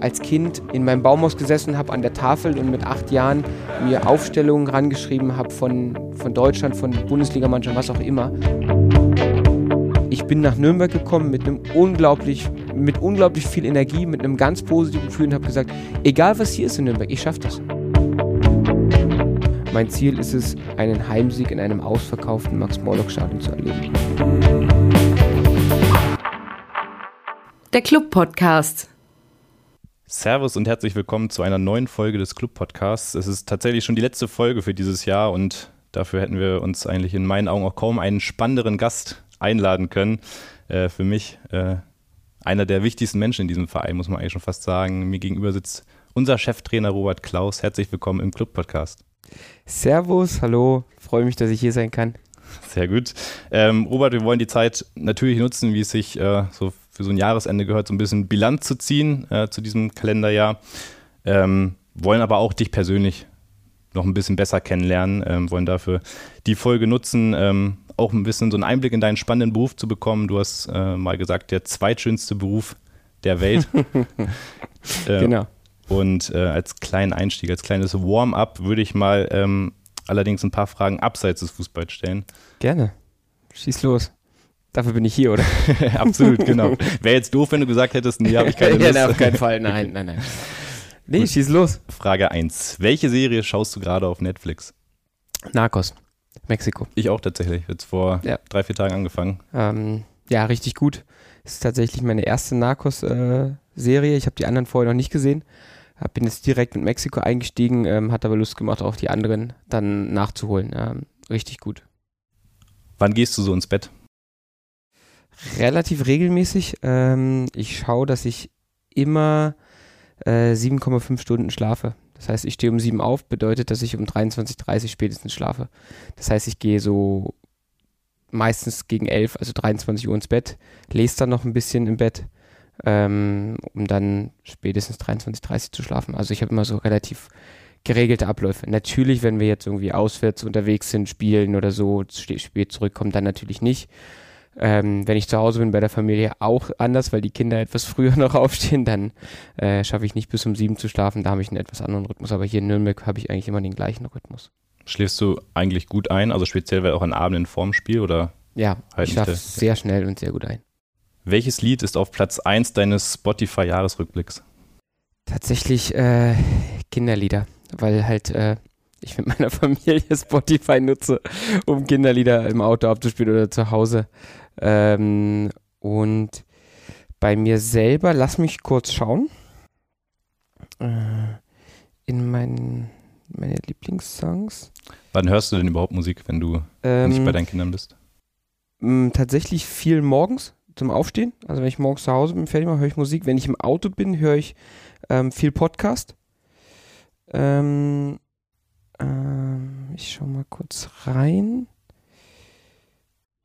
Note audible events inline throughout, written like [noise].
als Kind in meinem Baumhaus gesessen habe an der Tafel und mit acht Jahren mir Aufstellungen rangeschrieben habe von, von Deutschland, von Bundesligamannschaften, was auch immer. Ich bin nach Nürnberg gekommen mit einem unglaublich, mit unglaublich viel Energie, mit einem ganz positiven Gefühl und habe gesagt, egal was hier ist in Nürnberg, ich schaffe das. Mein Ziel ist es, einen Heimsieg in einem ausverkauften Max-Morlock-Stadion zu erleben. Der Club-Podcast. Servus und herzlich willkommen zu einer neuen Folge des Club Podcasts. Es ist tatsächlich schon die letzte Folge für dieses Jahr und dafür hätten wir uns eigentlich in meinen Augen auch kaum einen spannenderen Gast einladen können. Äh, für mich äh, einer der wichtigsten Menschen in diesem Verein, muss man eigentlich schon fast sagen. Mir gegenüber sitzt unser Cheftrainer Robert Klaus. Herzlich willkommen im Club Podcast. Servus, hallo, freue mich, dass ich hier sein kann. Sehr gut. Ähm, Robert, wir wollen die Zeit natürlich nutzen, wie es sich äh, so für so ein Jahresende gehört, so ein bisschen Bilanz zu ziehen äh, zu diesem Kalenderjahr. Ähm, wollen aber auch dich persönlich noch ein bisschen besser kennenlernen, ähm, wollen dafür die Folge nutzen, ähm, auch ein bisschen so einen Einblick in deinen spannenden Beruf zu bekommen. Du hast äh, mal gesagt, der zweitschönste Beruf der Welt. [laughs] äh, genau. Und äh, als kleinen Einstieg, als kleines Warm-up würde ich mal ähm, allerdings ein paar Fragen abseits des Fußballs stellen. Gerne. Schieß los. Dafür bin ich hier, oder? [laughs] Absolut, genau. Wäre jetzt doof, wenn du gesagt hättest, nee, habe ich keine [laughs] Lust. ja, auf keinen Fall, [laughs] nein, nein, nein. Nee, Gut. schieß los. Frage 1. Welche Serie schaust du gerade auf Netflix? Narcos, Mexiko. Ich auch tatsächlich. Jetzt vor ja. drei, vier Tagen angefangen. Ähm, ja, richtig gut. Ist tatsächlich meine erste Narcos-Serie. Äh, ich habe die anderen vorher noch nicht gesehen. Bin jetzt direkt mit Mexiko eingestiegen, ähm, hat aber Lust gemacht, auch die anderen dann nachzuholen. Ähm, richtig gut. Wann gehst du so ins Bett? Relativ regelmäßig. Ähm, ich schaue, dass ich immer äh, 7,5 Stunden schlafe. Das heißt, ich stehe um 7 auf, bedeutet, dass ich um 23.30 spätestens schlafe. Das heißt, ich gehe so meistens gegen 11, also 23 Uhr ins Bett, lese dann noch ein bisschen im Bett, ähm, um dann spätestens 23.30 zu schlafen. Also ich habe immer so relativ geregelte Abläufe. Natürlich, wenn wir jetzt irgendwie auswärts unterwegs sind, spielen oder so, spät zurückkommen, dann natürlich nicht. Ähm, wenn ich zu Hause bin bei der Familie auch anders, weil die Kinder etwas früher [laughs] noch aufstehen, dann äh, schaffe ich nicht bis um sieben zu schlafen. Da habe ich einen etwas anderen Rhythmus. Aber hier in Nürnberg habe ich eigentlich immer den gleichen Rhythmus. Schläfst du eigentlich gut ein? Also speziell weil auch an Abenden vorm Spiel oder? Ja, halt ich schlafe sehr schnell und sehr gut ein. Welches Lied ist auf Platz 1 deines Spotify-Jahresrückblicks? Tatsächlich äh, Kinderlieder, weil halt äh, ich mit meiner [laughs] Familie Spotify nutze, um Kinderlieder im Auto abzuspielen oder zu Hause. Ähm, und bei mir selber, lass mich kurz schauen. Äh, in meinen meine Lieblingssongs. Wann hörst du denn überhaupt Musik, wenn du ähm, nicht bei deinen Kindern bist? Tatsächlich viel morgens zum Aufstehen. Also wenn ich morgens zu Hause bin, fertig mache, höre ich Musik. Wenn ich im Auto bin, höre ich ähm, viel Podcast. Ähm, ähm, ich schau mal kurz rein.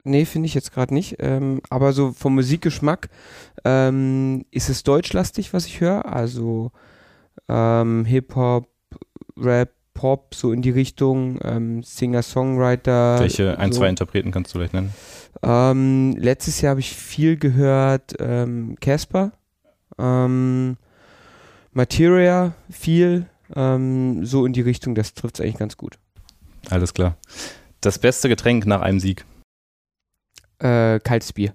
Nee, finde ich jetzt gerade nicht. Ähm, aber so vom Musikgeschmack ähm, ist es deutschlastig, was ich höre. Also ähm, Hip-Hop, Rap, Pop, so in die Richtung, ähm, Singer-Songwriter. Welche ein, so. zwei Interpreten kannst du vielleicht nennen? Ähm, letztes Jahr habe ich viel gehört, ähm, Casper, Materia, viel, so in die Richtung, das trifft es eigentlich ganz gut. Alles klar. Das beste Getränk nach einem Sieg? Äh, kaltes Bier.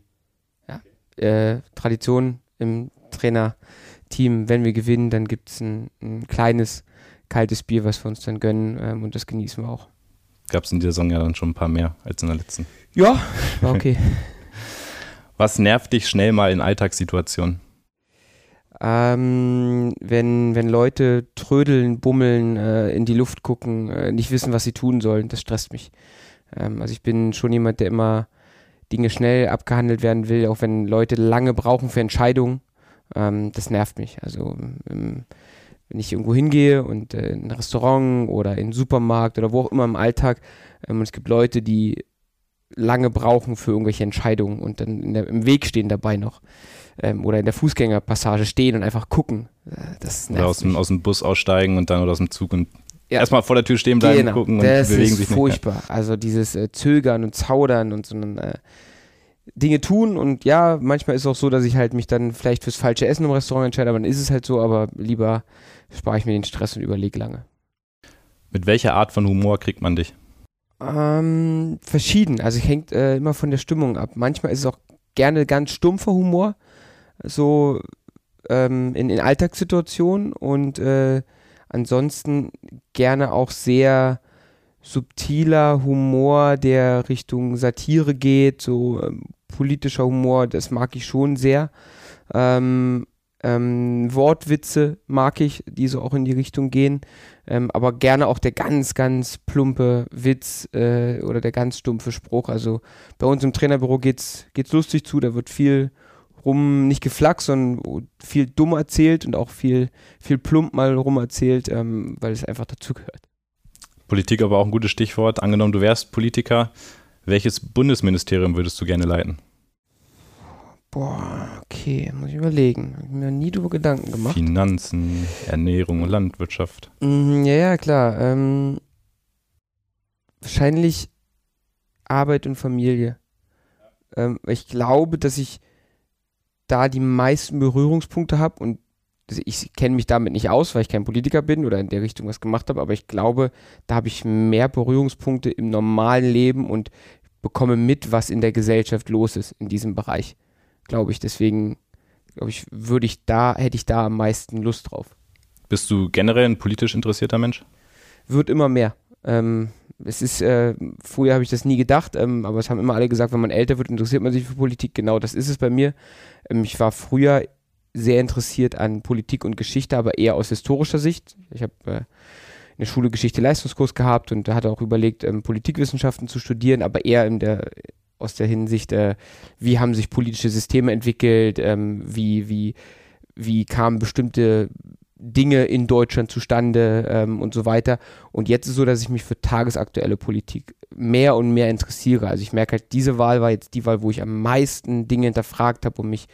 Ja. Äh, Tradition im Trainerteam, wenn wir gewinnen, dann gibt es ein, ein, kleines kaltes Bier, was wir uns dann gönnen ähm, und das genießen wir auch. Gab es in dieser Saison ja dann schon ein paar mehr als in der letzten. Ja, [laughs] war okay. was nervt dich schnell mal in Alltagssituationen? Ähm, wenn, wenn Leute trödeln, bummeln, äh, in die Luft gucken, äh, nicht wissen, was sie tun sollen, das stresst mich. Ähm, also ich bin schon jemand, der immer Dinge schnell abgehandelt werden will, auch wenn Leute lange brauchen für Entscheidungen. Ähm, das nervt mich. Also ähm, wenn ich irgendwo hingehe und äh, in ein Restaurant oder in einen Supermarkt oder wo auch immer im Alltag ähm, und es gibt Leute, die lange brauchen für irgendwelche Entscheidungen und dann der, im Weg stehen dabei noch ähm, oder in der Fußgängerpassage stehen und einfach gucken. Äh, das nervt oder aus dem, aus dem Bus aussteigen und dann oder aus dem Zug und ja. Erstmal vor der Tür stehen bleiben, genau. gucken und das bewegen sich nicht. furchtbar. Also dieses äh, Zögern und Zaudern und so ein, äh, Dinge tun und ja, manchmal ist es auch so, dass ich halt mich dann vielleicht fürs falsche Essen im Restaurant entscheide, aber dann ist es halt so, aber lieber spare ich mir den Stress und überlege lange. Mit welcher Art von Humor kriegt man dich? Ähm, verschieden. Also es hängt äh, immer von der Stimmung ab. Manchmal ist es auch gerne ganz stumpfer Humor, so ähm, in, in Alltagssituationen und äh, ansonsten gerne auch sehr subtiler Humor, der Richtung Satire geht, so ähm, politischer Humor, das mag ich schon sehr. Ähm, ähm, Wortwitze mag ich, die so auch in die Richtung gehen, ähm, aber gerne auch der ganz, ganz plumpe Witz äh, oder der ganz stumpfe Spruch. Also bei uns im Trainerbüro geht's, geht's lustig zu, da wird viel rum, nicht geflaxt, sondern viel dumm erzählt und auch viel, viel plump mal rum erzählt, ähm, weil es einfach dazugehört. Politik aber auch ein gutes Stichwort. Angenommen, du wärst Politiker, welches Bundesministerium würdest du gerne leiten? Boah, okay, muss ich überlegen. Hab ich mir nie darüber Gedanken gemacht. Finanzen, Ernährung und Landwirtschaft. Mhm, ja, ja, klar. Ähm, wahrscheinlich Arbeit und Familie. Ähm, ich glaube, dass ich da die meisten Berührungspunkte habe und ich kenne mich damit nicht aus, weil ich kein Politiker bin oder in der Richtung was gemacht habe, aber ich glaube, da habe ich mehr Berührungspunkte im normalen Leben und bekomme mit, was in der Gesellschaft los ist in diesem Bereich glaube ich. Deswegen, glaube ich, würde ich da, hätte ich da am meisten Lust drauf. Bist du generell ein politisch interessierter Mensch? Wird immer mehr. Ähm, es ist, äh, früher habe ich das nie gedacht, ähm, aber es haben immer alle gesagt, wenn man älter wird, interessiert man sich für Politik. Genau, das ist es bei mir. Ähm, ich war früher sehr interessiert an Politik und Geschichte, aber eher aus historischer Sicht. Ich habe äh, in der Schule Geschichte Leistungskurs gehabt und hatte auch überlegt, ähm, Politikwissenschaften zu studieren, aber eher in der aus der Hinsicht, äh, wie haben sich politische Systeme entwickelt, ähm, wie, wie, wie kamen bestimmte Dinge in Deutschland zustande ähm, und so weiter. Und jetzt ist so, dass ich mich für tagesaktuelle Politik mehr und mehr interessiere. Also ich merke halt, diese Wahl war jetzt die Wahl, wo ich am meisten Dinge hinterfragt habe und mich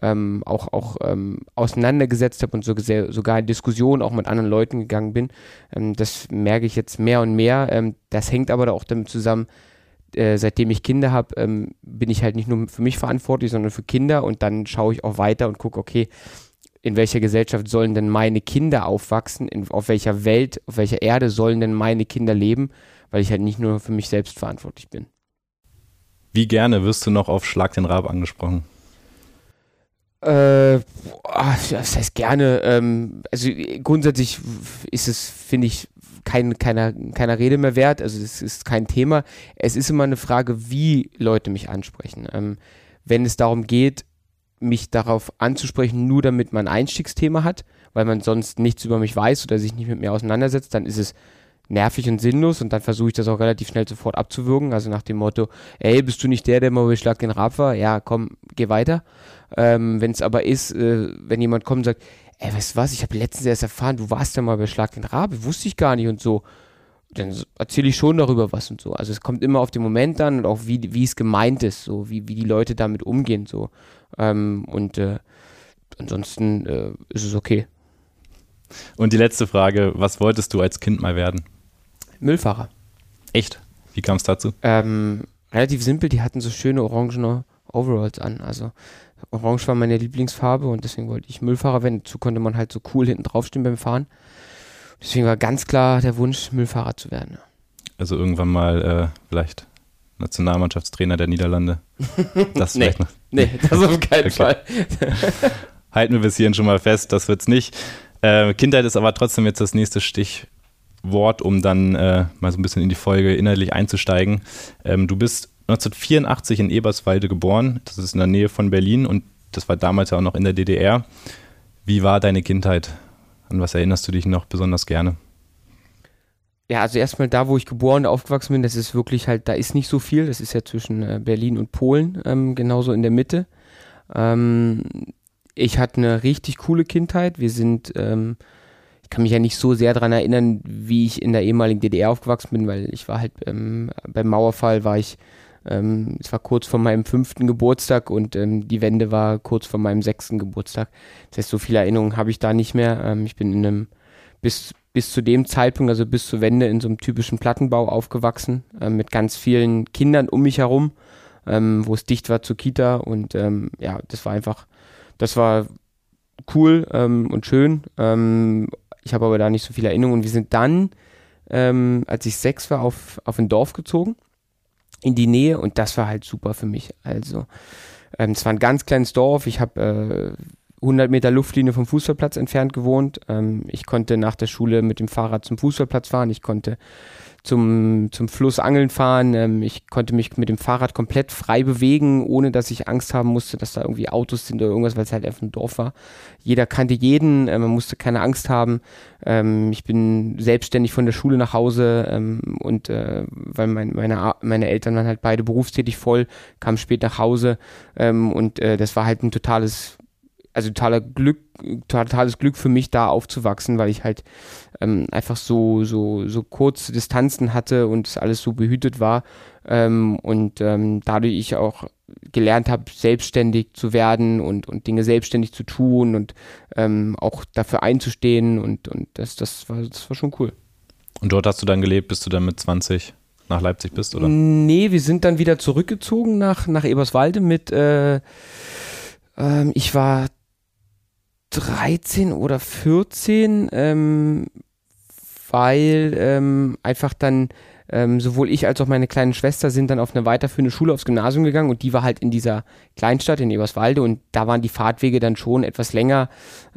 ähm, auch, auch ähm, auseinandergesetzt habe und so, sogar in Diskussionen auch mit anderen Leuten gegangen bin. Ähm, das merke ich jetzt mehr und mehr. Ähm, das hängt aber auch damit zusammen, äh, seitdem ich Kinder habe, ähm, bin ich halt nicht nur für mich verantwortlich, sondern für Kinder und dann schaue ich auch weiter und gucke, okay, in welcher Gesellschaft sollen denn meine Kinder aufwachsen, in, auf welcher Welt, auf welcher Erde sollen denn meine Kinder leben, weil ich halt nicht nur für mich selbst verantwortlich bin. Wie gerne wirst du noch auf Schlag den Rab angesprochen? Äh, das heißt gerne. Ähm, also grundsätzlich ist es, finde ich, kein, keiner, keiner Rede mehr wert. Also es ist kein Thema. Es ist immer eine Frage, wie Leute mich ansprechen. Ähm, wenn es darum geht, mich darauf anzusprechen, nur damit man ein Einstiegsthema hat, weil man sonst nichts über mich weiß oder sich nicht mit mir auseinandersetzt, dann ist es nervig und sinnlos und dann versuche ich das auch relativ schnell sofort abzuwürgen. Also nach dem Motto, ey, bist du nicht der, der mal bei Schlag den Rab war? Ja, komm, geh weiter. Ähm, wenn es aber ist, äh, wenn jemand kommt und sagt, ey, weißt du was, ich habe letztens erst erfahren, du warst ja mal bei Schlag den Rabe, wusste ich gar nicht und so. Dann erzähle ich schon darüber was und so. Also es kommt immer auf den Moment an und auch wie, wie es gemeint ist, so wie, wie die Leute damit umgehen, so. Ähm, und äh, ansonsten äh, ist es okay. Und die letzte Frage, was wolltest du als Kind mal werden? Müllfahrer. Echt? Wie kam es dazu? Ähm, relativ simpel, die hatten so schöne orangene Overalls an. Also Orange war meine Lieblingsfarbe und deswegen wollte ich Müllfahrer werden. Dazu konnte man halt so cool hinten draufstehen beim Fahren. Deswegen war ganz klar der Wunsch, Müllfahrer zu werden. Also irgendwann mal äh, vielleicht Nationalmannschaftstrainer der Niederlande. Das [laughs] nee, noch. nee, [laughs] das auf keinen okay. Fall. [laughs] Halten wir bis hierhin schon mal fest, das wird's nicht. Äh, Kindheit ist aber trotzdem jetzt das nächste Stichwort, um dann äh, mal so ein bisschen in die Folge inhaltlich einzusteigen. Ähm, du bist 1984 in Eberswalde geboren. Das ist in der Nähe von Berlin und das war damals ja auch noch in der DDR. Wie war deine Kindheit? An was erinnerst du dich noch besonders gerne? Ja, also erstmal da, wo ich geboren und aufgewachsen bin, das ist wirklich halt, da ist nicht so viel. Das ist ja zwischen äh, Berlin und Polen, ähm, genauso in der Mitte. Ähm, ich hatte eine richtig coole Kindheit. Wir sind, ähm, ich kann mich ja nicht so sehr daran erinnern, wie ich in der ehemaligen DDR aufgewachsen bin, weil ich war halt ähm, beim Mauerfall war ich ähm, es war kurz vor meinem fünften Geburtstag und ähm, die Wende war kurz vor meinem sechsten Geburtstag. Das heißt, so viele Erinnerungen habe ich da nicht mehr. Ähm, ich bin in einem, bis, bis zu dem Zeitpunkt, also bis zur Wende, in so einem typischen Plattenbau aufgewachsen, äh, mit ganz vielen Kindern um mich herum. ähm, wo es dicht war zur Kita und ähm, ja, das war einfach, das war cool ähm, und schön. Ähm, ich habe aber da nicht so viele Erinnerungen und wir sind dann, ähm, als ich sechs war, auf, auf ein Dorf gezogen in die Nähe und das war halt super für mich. Also ähm, es war ein ganz kleines Dorf. Ich habe äh, 100 Meter Luftlinie vom Fußballplatz entfernt gewohnt. Ähm, ich konnte nach der Schule mit dem Fahrrad zum Fußballplatz fahren. Ich konnte zum, zum Fluss angeln fahren. Ähm, ich konnte mich mit dem Fahrrad komplett frei bewegen, ohne dass ich Angst haben musste, dass da irgendwie Autos sind oder irgendwas, weil es halt einfach ein Dorf war. Jeder kannte jeden, äh, man musste keine Angst haben. Ähm, ich bin selbstständig von der Schule nach Hause ähm, und äh, weil mein, meine, meine Eltern waren halt beide berufstätig voll, kam spät nach Hause ähm, und äh, das war halt ein totales also totaler Glück, totales Glück für mich, da aufzuwachsen, weil ich halt ähm, einfach so, so, so kurze Distanzen hatte und es alles so behütet war. Ähm, und ähm, dadurch ich auch gelernt habe, selbstständig zu werden und, und Dinge selbstständig zu tun und ähm, auch dafür einzustehen und, und das, das, war, das war schon cool. Und dort hast du dann gelebt, bis du dann mit 20 nach Leipzig bist, oder? Nee, wir sind dann wieder zurückgezogen nach, nach Eberswalde mit, äh, ähm, ich war 13 oder 14, ähm, weil ähm, einfach dann ähm, sowohl ich als auch meine kleine Schwester sind dann auf eine weiterführende Schule aufs Gymnasium gegangen und die war halt in dieser Kleinstadt in Eberswalde und da waren die Fahrtwege dann schon etwas länger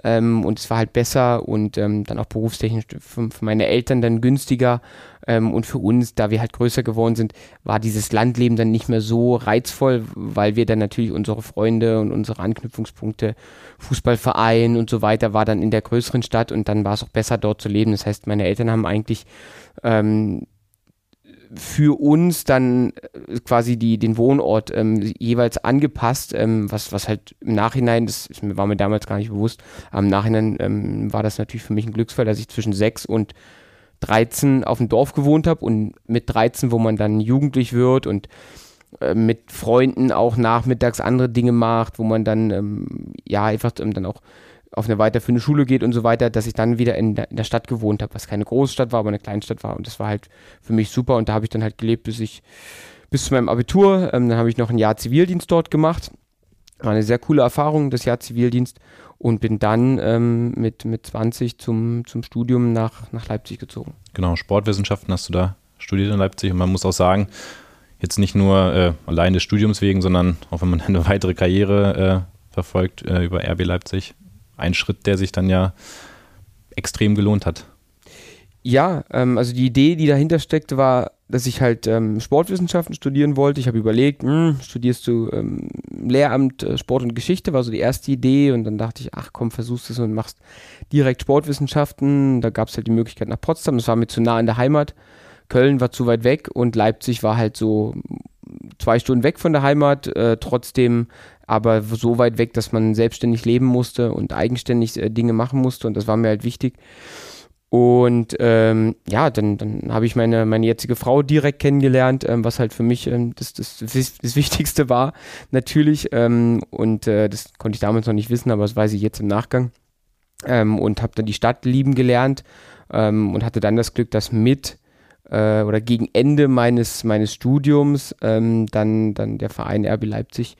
ähm, und es war halt besser und ähm, dann auch berufstechnisch für, für meine Eltern dann günstiger ähm, und für uns, da wir halt größer geworden sind, war dieses Landleben dann nicht mehr so reizvoll, weil wir dann natürlich unsere Freunde und unsere Anknüpfungspunkte, Fußballverein und so weiter, war dann in der größeren Stadt und dann war es auch besser dort zu leben. Das heißt, meine Eltern haben eigentlich ähm, für uns dann äh, quasi die, den Wohnort ähm, jeweils angepasst, ähm, was, was halt im Nachhinein, das war mir damals gar nicht bewusst, im Nachhinein ähm, war das natürlich für mich ein Glücksfall, dass ich zwischen sechs und 13 auf dem Dorf gewohnt habe und mit 13, wo man dann jugendlich wird und äh, mit Freunden auch nachmittags andere Dinge macht, wo man dann ähm, ja einfach ähm, dann auch auf eine weiterführende Schule geht und so weiter, dass ich dann wieder in der, in der Stadt gewohnt habe, was keine Großstadt war, aber eine Kleinstadt war. Und das war halt für mich super. Und da habe ich dann halt gelebt, bis ich bis zu meinem Abitur, ähm, dann habe ich noch ein Jahr Zivildienst dort gemacht, war eine sehr coole Erfahrung, das Jahr Zivildienst. Und bin dann ähm, mit, mit 20 zum, zum Studium nach, nach Leipzig gezogen. Genau, Sportwissenschaften hast du da studiert in Leipzig. Und man muss auch sagen, jetzt nicht nur äh, allein des Studiums wegen, sondern auch wenn man [laughs] eine weitere Karriere äh, verfolgt äh, über RB Leipzig, ein Schritt, der sich dann ja extrem gelohnt hat. Ja, ähm, also die Idee, die dahinter steckte, war, dass ich halt ähm, Sportwissenschaften studieren wollte. Ich habe überlegt, mh, hm, studierst du ähm, Lehramt äh, Sport und Geschichte, war so die erste Idee. Und dann dachte ich, ach komm, versuchst es und machst direkt Sportwissenschaften. Da gab es halt die Möglichkeit nach Potsdam. Das war mir zu nah in der Heimat. Köln war zu weit weg und Leipzig war halt so zwei Stunden weg von der Heimat, äh, trotzdem aber so weit weg, dass man selbstständig leben musste und eigenständig äh, Dinge machen musste und das war mir halt wichtig. Und ähm, ja, dann, dann habe ich meine, meine jetzige Frau direkt kennengelernt, ähm, was halt für mich ähm, das, das, das, Wichtigste war, natürlich. Ähm, und äh, das konnte ich damals noch nicht wissen, aber das weiß ich jetzt im Nachgang. Ähm, und habe dann die Stadt lieben gelernt ähm, und hatte dann das Glück, dass mit äh, oder gegen Ende meines, meines Studiums dann, dann der Verein RB Leipzig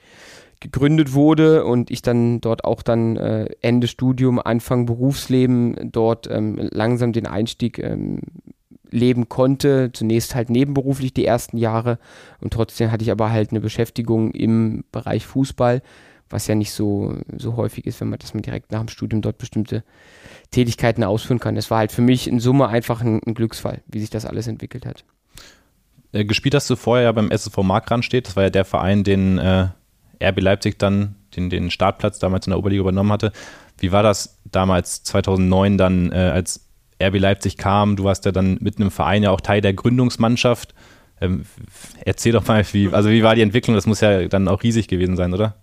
gegründet wurde und ich dann dort auch dann äh, Ende Studium, Anfang Berufsleben dort ähm, langsam den Einstieg ähm, leben konnte. Zunächst halt nebenberuflich die ersten Jahre und trotzdem hatte ich aber halt eine Beschäftigung im Bereich Fußball, was ja nicht so, so häufig ist, wenn man, dass man direkt nach dem Studium dort bestimmte Tätigkeiten ausführen kann. Das war halt für mich in Summe einfach ein, ein Glücksfall, wie sich das alles entwickelt hat. Äh, gespielt hast du vorher ja beim SSV Markran steht, das war ja der Verein, den äh RB Leipzig dann den, den Startplatz damals in der Oberliga übernommen hatte. Wie war das damals 2009 dann, äh, als RB Leipzig kam? Du warst ja dann mitten im Verein ja auch Teil der Gründungsmannschaft. Ähm, erzähl doch mal, wie, also wie war die Entwicklung? Das muss ja dann auch riesig gewesen sein, oder?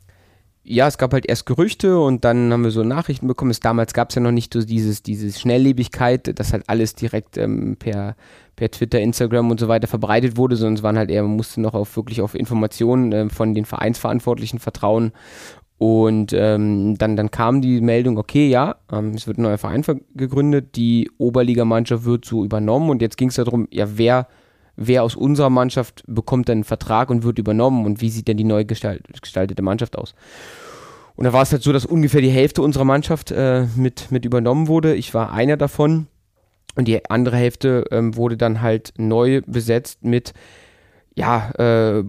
ja, es gab halt erst Gerüchte und dann haben wir so Nachrichten bekommen. Es, damals gab es ja noch nicht so dieses, diese Schnelllebigkeit, dass halt alles direkt ähm, per, per Twitter, Instagram und so weiter verbreitet wurde, sondern es waren halt eher, man musste noch auf wirklich auf Informationen äh, von den Vereinsverantwortlichen vertrauen. Und ähm, dann, dann kam die Meldung, okay, ja, ähm, es wird ein neuer Verein gegründet, die Oberligamannschaft wird so übernommen und jetzt ging es darum, ja, wer wer aus unserer Mannschaft bekommt dann einen Vertrag und wird übernommen und wie sieht denn die neu gestaltete Mannschaft aus. Und da war es halt so, dass ungefähr die Hälfte unserer Mannschaft äh, mit, mit übernommen wurde. Ich war einer davon und die andere Hälfte ähm, wurde dann halt neu besetzt mit ja, äh,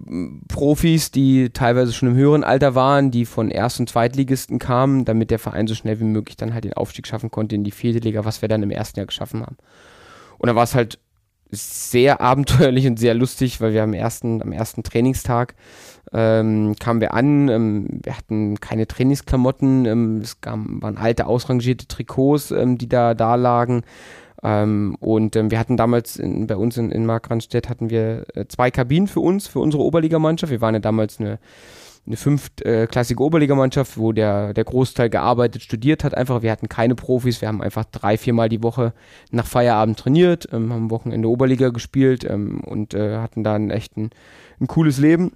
Profis, die teilweise schon im höheren Alter waren, die von Erst- und Zweitligisten kamen, damit der Verein so schnell wie möglich dann halt den Aufstieg schaffen konnte in die vierte Liga, was wir dann im ersten Jahr geschaffen haben. Und da war es halt sehr [laughs] abenteuerlich und sehr lustig, weil wir am ersten, am ersten Trainingstag ähm, kamen wir an, ähm, wir hatten keine Trainingsklamotten, ähm, es gab, waren alte ausrangierte Trikots, ähm, die da, da lagen. Ähm, und ähm, wir hatten damals in, bei uns in, in Markranstädt hatten wir äh, zwei Kabinen für uns, für unsere Oberligamannschaft. Wir waren ja damals eine eine fünftklassige Oberligamannschaft, wo der, der Großteil gearbeitet, studiert hat. Einfach, wir hatten keine Profis, wir haben einfach drei, viermal die Woche nach Feierabend trainiert, ähm, haben Wochenende Oberliga gespielt ähm, und äh, hatten da ein echt ein, ein cooles Leben.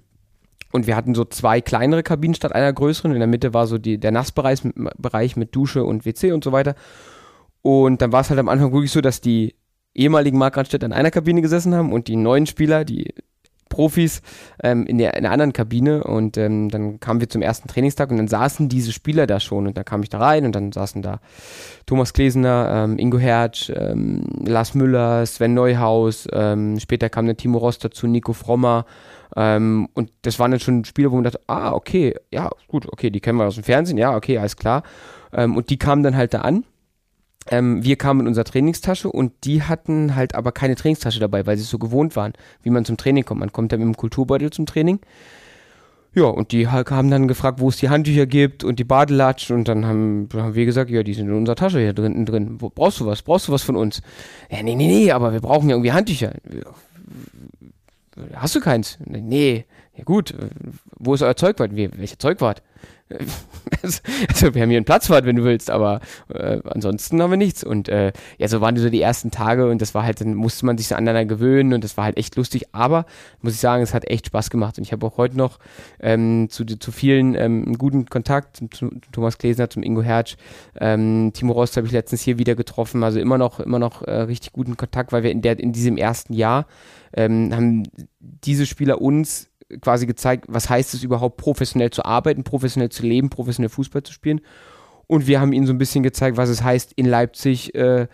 Und wir hatten so zwei kleinere Kabinen statt einer größeren. In der Mitte war so die, der Nassbereich Bereich mit Dusche und WC und so weiter. Und dann war es halt am Anfang wirklich so, dass die ehemaligen Markranstädter in einer Kabine gesessen haben und die neuen Spieler, die Profis, ähm, in, der, in der anderen Kabine. Und ähm, dann kamen wir zum ersten Trainingstag und dann saßen diese Spieler da schon. Und dann kam ich da rein und dann saßen da Thomas Klesener, ähm, Ingo Hertz, ähm, Lars Müller, Sven Neuhaus. Ähm, später kam dann Timo Rost dazu, Nico Frommer. Ähm, und das waren dann schon Spieler, wo man dachte, ah, okay, ja, gut, okay, die kennen wir aus dem Fernsehen, ja, okay, alles klar. und die kamen dann halt da an ähm, wir kamen mit unserer Trainingstasche und die hatten halt aber keine Trainingstasche dabei, weil sie es so gewohnt waren, wie man zum Training kommt. Man kommt dann mit dem Kulturbeutel zum Training. Ja, und die haben dann gefragt, wo es die Handtücher gibt und die Badelatschen und dann haben, haben wir gesagt, ja, die sind in unserer Tasche hier drin. drin. Wo, brauchst du was? Brauchst du was von uns? Ja, nee, nee, nee, aber wir brauchen ja irgendwie Handtücher. Hast du keins? Nee. Ja gut, wo ist euer Zeugwart? Welcher Zeugwart? [laughs] also wir haben hier einen Platzwart, wenn du willst, aber äh, ansonsten haben wir nichts. Und äh, ja, so waren so die ersten Tage und das war halt, dann musste man sich so aneinander gewöhnen und das war halt echt lustig, aber muss ich sagen, es hat echt Spaß gemacht und ich habe auch heute noch ähm, zu, zu vielen ähm, einen guten Kontakt, zum, zum Thomas Klesner, zum Ingo Hertz, ähm, Timo Rost habe ich letztens hier wieder getroffen, also immer noch, immer noch äh, richtig guten Kontakt, weil wir in, der, in diesem ersten Jahr ähm, haben diese Spieler uns quasi gezeigt, was heißt es überhaupt, professionell zu arbeiten, professionell zu leben, professionell Fußball zu spielen. Und wir haben ihnen so ein bisschen gezeigt, was es heißt, in Leipzig äh,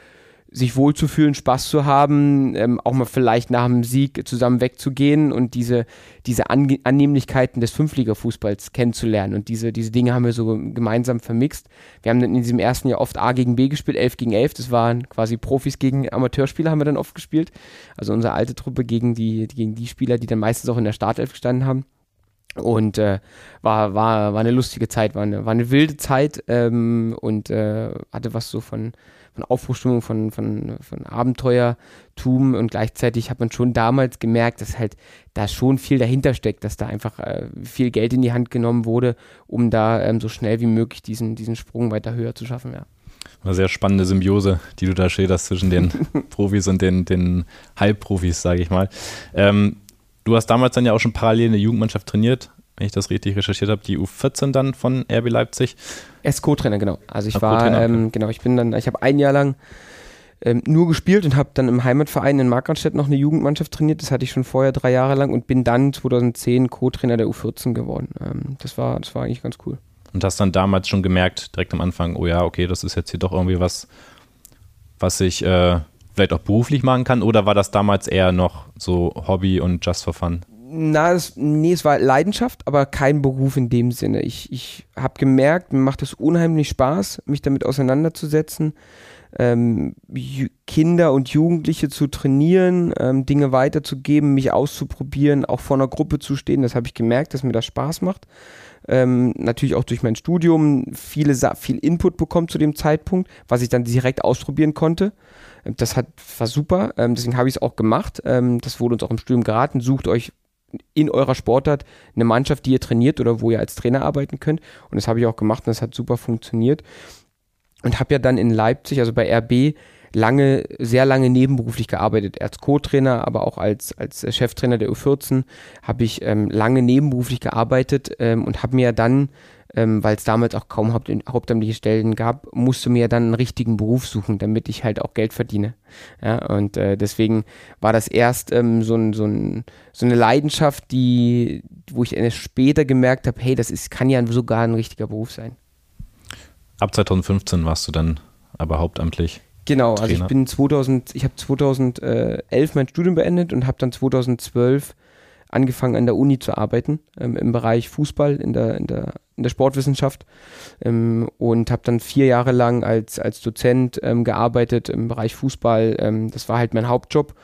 sich wohlzufühlen, Spaß zu haben, ähm, auch mal vielleicht nach dem Sieg zusammen wegzugehen und diese, diese An Annehmlichkeiten des Fünftliga-Fußballs kennenzulernen. Und diese, diese Dinge haben wir so gemeinsam vermixt. Wir haben dann in diesem ersten Jahr oft A gegen B gespielt, 11 gegen 11. Das waren quasi Profis gegen Amateurspieler haben wir dann oft gespielt. Also unsere alte Truppe gegen die, gegen die Spieler, die dann meistens auch in der Startelf gestanden haben. Und äh, war, war, war eine lustige Zeit, war eine, war eine wilde Zeit ähm, und äh, hatte was so von, von Aufbruchstimmung, von, von, von Abenteuertum und gleichzeitig hat man schon damals gemerkt, dass halt da schon viel dahinter steckt, dass da einfach äh, viel Geld in die Hand genommen wurde, um da ähm, so schnell wie möglich diesen, diesen Sprung weiter höher zu schaffen, ja. Eine sehr spannende Symbiose, die du da schilderst zwischen den [laughs] Profis und den, den Halbprofis, sage ich mal. Ähm, du hast damals dann ja auch schon parallel eine Jugendmannschaft trainiert, wenn ich das richtig recherchiert habe, die U14 dann von RB Leipzig. Erst Co-Trainer, genau. Also ich war, ähm, genau, ich bin dann, ich habe ein Jahr lang ähm, nur gespielt und habe dann im Heimatverein in Markranstädt noch eine Jugendmannschaft trainiert. Das hatte ich schon vorher drei Jahre lang und bin dann 2010 Co-Trainer der U14 geworden. Ähm, das, war, das war eigentlich ganz cool. Und hast dann damals schon gemerkt, direkt am Anfang, oh ja, okay, das ist jetzt hier doch irgendwie was, was ich äh, vielleicht auch beruflich machen kann? Oder war das damals eher noch so Hobby und just for fun? Na, es, nee, es war Leidenschaft, aber kein Beruf in dem Sinne. Ich, ich habe gemerkt, mir macht es unheimlich Spaß, mich damit auseinanderzusetzen, ähm, Kinder und Jugendliche zu trainieren, ähm, Dinge weiterzugeben, mich auszuprobieren, auch vor einer Gruppe zu stehen. Das habe ich gemerkt, dass mir das Spaß macht. Ähm, natürlich auch durch mein Studium viele, viel Input bekommen zu dem Zeitpunkt, was ich dann direkt ausprobieren konnte. Das hat, war super, ähm, deswegen habe ich es auch gemacht. Ähm, das wurde uns auch im Studium geraten. Sucht euch in eurer Sportart eine Mannschaft, die ihr trainiert oder wo ihr als Trainer arbeiten könnt. Und das habe ich auch gemacht und das hat super funktioniert. Und habe ja dann in Leipzig, also bei RB, lange, sehr lange nebenberuflich gearbeitet, als Co-Trainer, aber auch als, als Cheftrainer der U14 habe ich ähm, lange nebenberuflich gearbeitet ähm, und habe mir dann ähm, weil es damals auch kaum haupt, hauptamtliche Stellen gab, musste mir dann einen richtigen Beruf suchen, damit ich halt auch Geld verdiene. Ja, und äh, deswegen war das erst ähm, so, ein, so, ein, so eine Leidenschaft, die, wo ich später gemerkt habe, hey, das ist, kann ja sogar ein richtiger Beruf sein. Ab 2015 warst du dann aber hauptamtlich. Genau, Trainer. also ich bin 2000, ich habe 2011 mein Studium beendet und habe dann 2012 angefangen an der Uni zu arbeiten ähm, im Bereich Fußball in der, in der, in der Sportwissenschaft ähm, und habe dann vier Jahre lang als, als Dozent ähm, gearbeitet im Bereich Fußball. Ähm, das war halt mein Hauptjob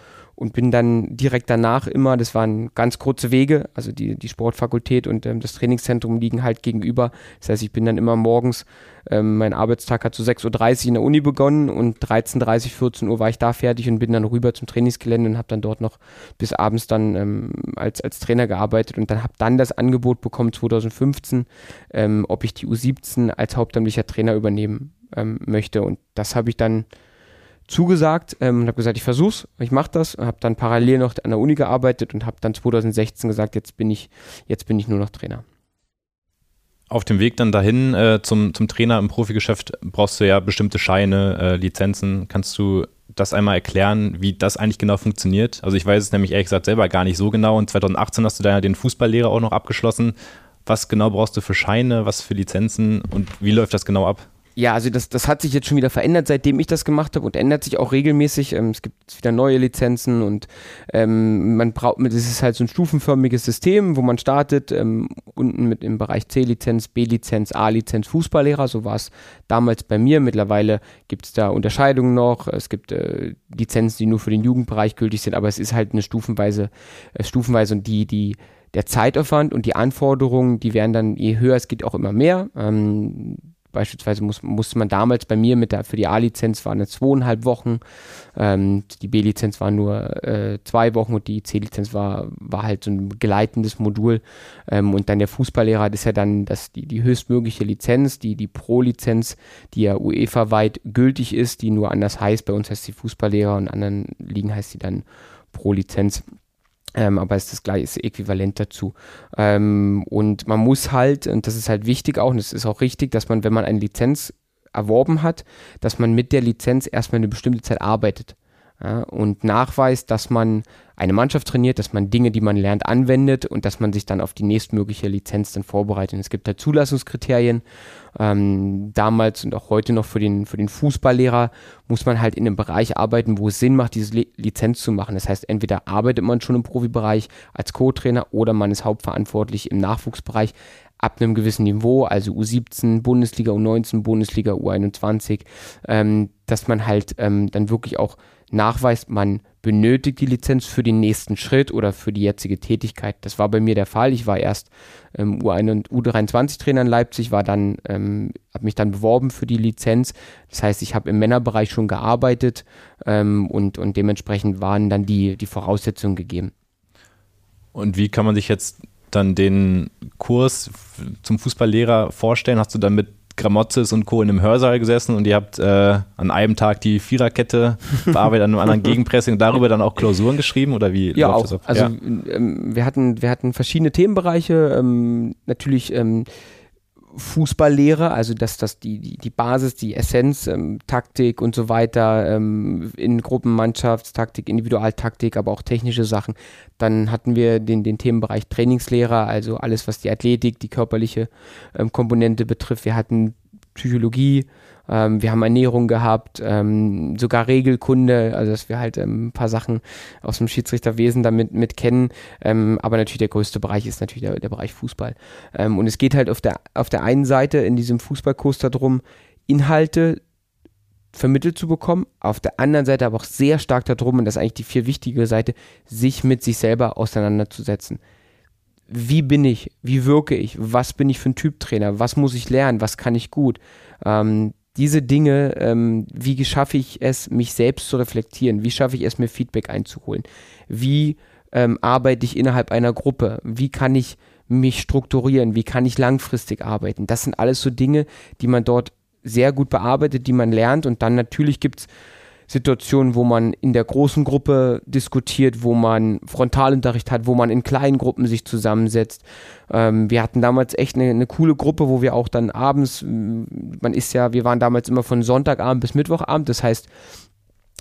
und bin dann direkt danach immer, das waren ganz kurze Wege, also die, die Sportfakultät und ähm, das Trainingszentrum liegen halt gegenüber. Das heißt, ich bin dann immer morgens, ähm, mein Arbeitstag hat so 6.30 Uhr in der Uni begonnen und 13.30 14 Uhr war ich da fertig und bin dann rüber zum Trainingsgelände und habe dann dort noch bis abends dann ähm, als, als Trainer gearbeitet und dann habe dann das Angebot bekommen 2015, ähm, ob ich die U17 als hauptamtlicher Trainer übernehmen ähm, möchte und das habe ich dann zugesagt ähm, und habe gesagt, ich versuch's, ich mache das. Habe dann parallel noch an der Uni gearbeitet und habe dann 2016 gesagt, jetzt bin ich, jetzt bin ich nur noch Trainer. Auf dem Weg dann dahin äh, zum, zum Trainer im Profigeschäft brauchst du ja bestimmte Scheine, äh, Lizenzen. Kannst du das einmal erklären, wie das eigentlich genau funktioniert? Also ich weiß es nämlich ehrlich gesagt selber gar nicht so genau. Und 2018 hast du da ja den Fußballlehrer auch noch abgeschlossen. Was genau brauchst du für Scheine, was für Lizenzen und wie läuft das genau ab? Ja, also das, das hat sich jetzt schon wieder verändert, seitdem ich das gemacht habe und ändert sich auch regelmäßig. Ähm, es gibt wieder neue Lizenzen und ähm, man braucht, das ist halt so ein stufenförmiges System, wo man startet, ähm, unten mit im Bereich C-Lizenz, B-Lizenz, A-Lizenz, Fußballlehrer, so war es damals bei mir. Mittlerweile gibt es da Unterscheidungen noch. Es gibt äh, Lizenzen, die nur für den Jugendbereich gültig sind, aber es ist halt eine stufenweise, äh, stufenweise und die, die der Zeitaufwand und die Anforderungen, die werden dann, je höher es geht, auch immer mehr. Ähm, Beispielsweise muss, musste man damals bei mir mit der, für die A-Lizenz waren es zweieinhalb Wochen, ähm, die B-Lizenz war nur äh, zwei Wochen und die C-Lizenz war, war halt so ein geleitendes Modul. Ähm, und dann der Fußballlehrer, das ist ja dann das, die, die höchstmögliche Lizenz, die, die Pro-Lizenz, die ja UEFA-weit gültig ist, die nur anders heißt. Bei uns heißt sie Fußballlehrer und anderen Ligen heißt sie dann Pro-Lizenz. Ähm, aber es ist das gleiche, äquivalent dazu. Ähm, und man muss halt, und das ist halt wichtig auch, und es ist auch richtig, dass man, wenn man eine Lizenz erworben hat, dass man mit der Lizenz erstmal eine bestimmte Zeit arbeitet ja, und nachweist, dass man eine Mannschaft trainiert, dass man Dinge, die man lernt, anwendet und dass man sich dann auf die nächstmögliche Lizenz dann vorbereitet. Und es gibt halt Zulassungskriterien. Ähm, damals und auch heute noch für den, für den Fußballlehrer muss man halt in einem Bereich arbeiten, wo es Sinn macht, diese Lizenz zu machen. Das heißt, entweder arbeitet man schon im Profibereich als Co-Trainer oder man ist hauptverantwortlich im Nachwuchsbereich ab einem gewissen Niveau, also U17, Bundesliga, U19, Bundesliga, U21, ähm, dass man halt ähm, dann wirklich auch nachweist, man benötigt die Lizenz für den nächsten Schritt oder für die jetzige Tätigkeit. Das war bei mir der Fall. Ich war erst ähm, U1 und U23-Trainer in Leipzig, war dann, ähm, habe mich dann beworben für die Lizenz. Das heißt, ich habe im Männerbereich schon gearbeitet ähm, und, und dementsprechend waren dann die, die Voraussetzungen gegeben. Und wie kann man sich jetzt dann den Kurs zum Fußballlehrer vorstellen? Hast du dann mit Gramozis und Co. in einem Hörsaal gesessen und ihr habt äh, an einem Tag die Viererkette bearbeitet, an einem anderen [laughs] Gegenpressing und darüber dann auch Klausuren geschrieben oder wie? Ja, auch. Also ja. Ähm, wir, hatten, wir hatten verschiedene Themenbereiche. Ähm, natürlich ähm, Fußballlehre, also dass das die, die, die Basis, die Essenz, ähm, Taktik und so weiter ähm, in Gruppenmannschaftstaktik, Individualtaktik, aber auch technische Sachen. Dann hatten wir den, den Themenbereich Trainingslehrer, also alles, was die Athletik, die körperliche ähm, Komponente betrifft. Wir hatten Psychologie, ähm, wir haben Ernährung gehabt, ähm, sogar Regelkunde, also dass wir halt ähm, ein paar Sachen aus dem Schiedsrichterwesen damit mit kennen. Ähm, aber natürlich der größte Bereich ist natürlich der, der Bereich Fußball. Ähm, und es geht halt auf der, auf der einen Seite in diesem Fußballkurs darum, Inhalte vermittelt zu bekommen, auf der anderen Seite aber auch sehr stark darum, und das ist eigentlich die viel wichtige Seite, sich mit sich selber auseinanderzusetzen wie bin ich, wie wirke ich, was bin ich für ein Typ Trainer, was muss ich lernen, was kann ich gut. Ähm, diese Dinge, ähm, wie schaffe ich es, mich selbst zu reflektieren? Wie schaffe ich es, mir Feedback einzuholen? Wie ähm, arbeite ich innerhalb einer Gruppe? Wie kann ich mich strukturieren? Wie kann ich langfristig arbeiten? Das sind alles so Dinge, die man dort sehr gut bearbeitet, die man lernt. Und dann natürlich gibt es Situationen, wo man in der großen Gruppe diskutiert, wo man Frontalunterricht hat, wo man in kleinen Gruppen sich zusammensetzt. Ähm, wir hatten damals echt eine, eine, coole Gruppe, wo wir auch dann abends, man ist ja, wir waren damals immer von Sonntagabend bis Mittwochabend, das heißt,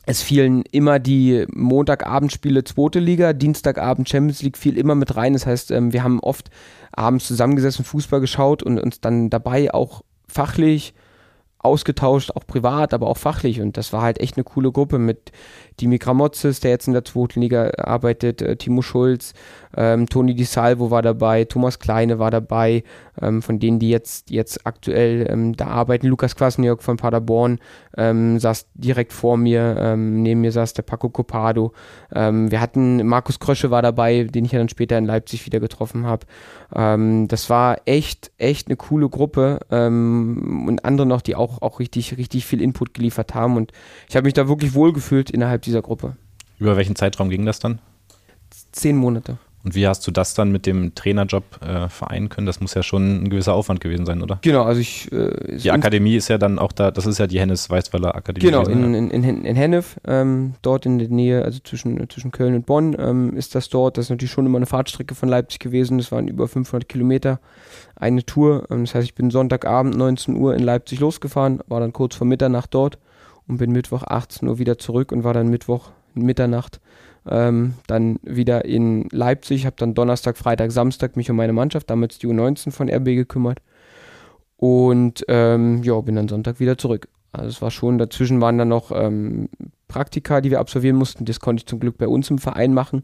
es fielen immer die Montagabendspiele zweite Liga, Dienstagabend Champions League fiel immer mit rein. Das heißt, ähm, wir haben oft abends zusammengesessen, Fußball geschaut und uns dann dabei auch fachlich ausgetauscht, auch privat, aber auch fachlich. Und das war halt echt eine coole Gruppe mit Dimi Gramotzes, der jetzt in der zweiten Liga arbeitet, äh, Timo Schulz, ähm, Toni Di Salvo war dabei, Thomas Kleine war dabei, ähm, von denen, die jetzt, jetzt aktuell ähm, da arbeiten. Lukas Kwasniok von Paderborn ähm, saß direkt vor mir, ähm, neben mir saß der Paco Copado. Ähm, wir hatten, Markus Krösche war dabei, den ich ja dann später in Leipzig wieder getroffen habe. das war echt, echt eine coole Gruppe und andere noch, die auch, auch richtig, richtig viel Input geliefert haben. Und ich habe mich da wirklich wohlgefühlt innerhalb dieser Gruppe. Über welchen Zeitraum ging das dann? Zehn Monate. Und wie hast du das dann mit dem Trainerjob äh, vereinen können? Das muss ja schon ein gewisser Aufwand gewesen sein, oder? Genau, also ich. Äh, die Akademie ist ja dann auch da, das ist ja die Hennes Weißweiler Akademie. Genau, in, in, in, in Hennef, ähm, dort in der Nähe, also zwischen, zwischen Köln und Bonn ähm, ist das dort. Das ist natürlich schon immer eine Fahrtstrecke von Leipzig gewesen. Das waren über 500 Kilometer, eine Tour. Ähm, das heißt, ich bin Sonntagabend 19 Uhr in Leipzig losgefahren, war dann kurz vor Mitternacht dort und bin Mittwoch 18 Uhr wieder zurück und war dann Mittwoch Mitternacht ähm, dann wieder in Leipzig, habe dann Donnerstag, Freitag, Samstag mich um meine Mannschaft, damals die U19 von RB gekümmert. Und ähm, ja, bin dann Sonntag wieder zurück. Also es war schon, dazwischen waren dann noch ähm, Praktika, die wir absolvieren mussten. Das konnte ich zum Glück bei uns im Verein machen,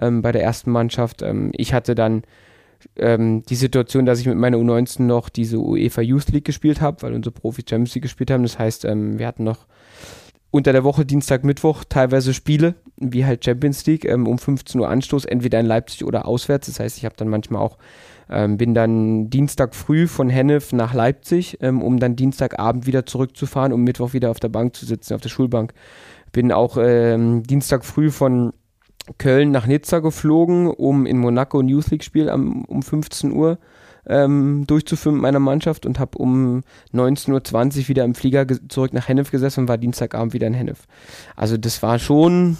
ähm, bei der ersten Mannschaft. Ähm, ich hatte dann ähm, die Situation, dass ich mit meiner U19 noch diese UEFA Youth League gespielt habe, weil unsere Profi Champions League gespielt haben. Das heißt, ähm, wir hatten noch unter der Woche, Dienstag, Mittwoch, teilweise Spiele, wie halt Champions League, ähm, um 15 Uhr Anstoß, entweder in Leipzig oder auswärts. Das heißt, ich habe dann manchmal auch, ähm, bin dann Dienstag früh von Hennef nach Leipzig, ähm, um dann Dienstagabend wieder zurückzufahren, um Mittwoch wieder auf der Bank zu sitzen, auf der Schulbank. Bin auch ähm, Dienstag früh von Köln nach Nizza geflogen, um in Monaco ein Youth League Spiel um 15 Uhr ähm, durchzuführen mit meiner Mannschaft und habe um 19.20 Uhr wieder im Flieger zurück nach Hennef gesessen und war Dienstagabend wieder in Hennef. Also das war schon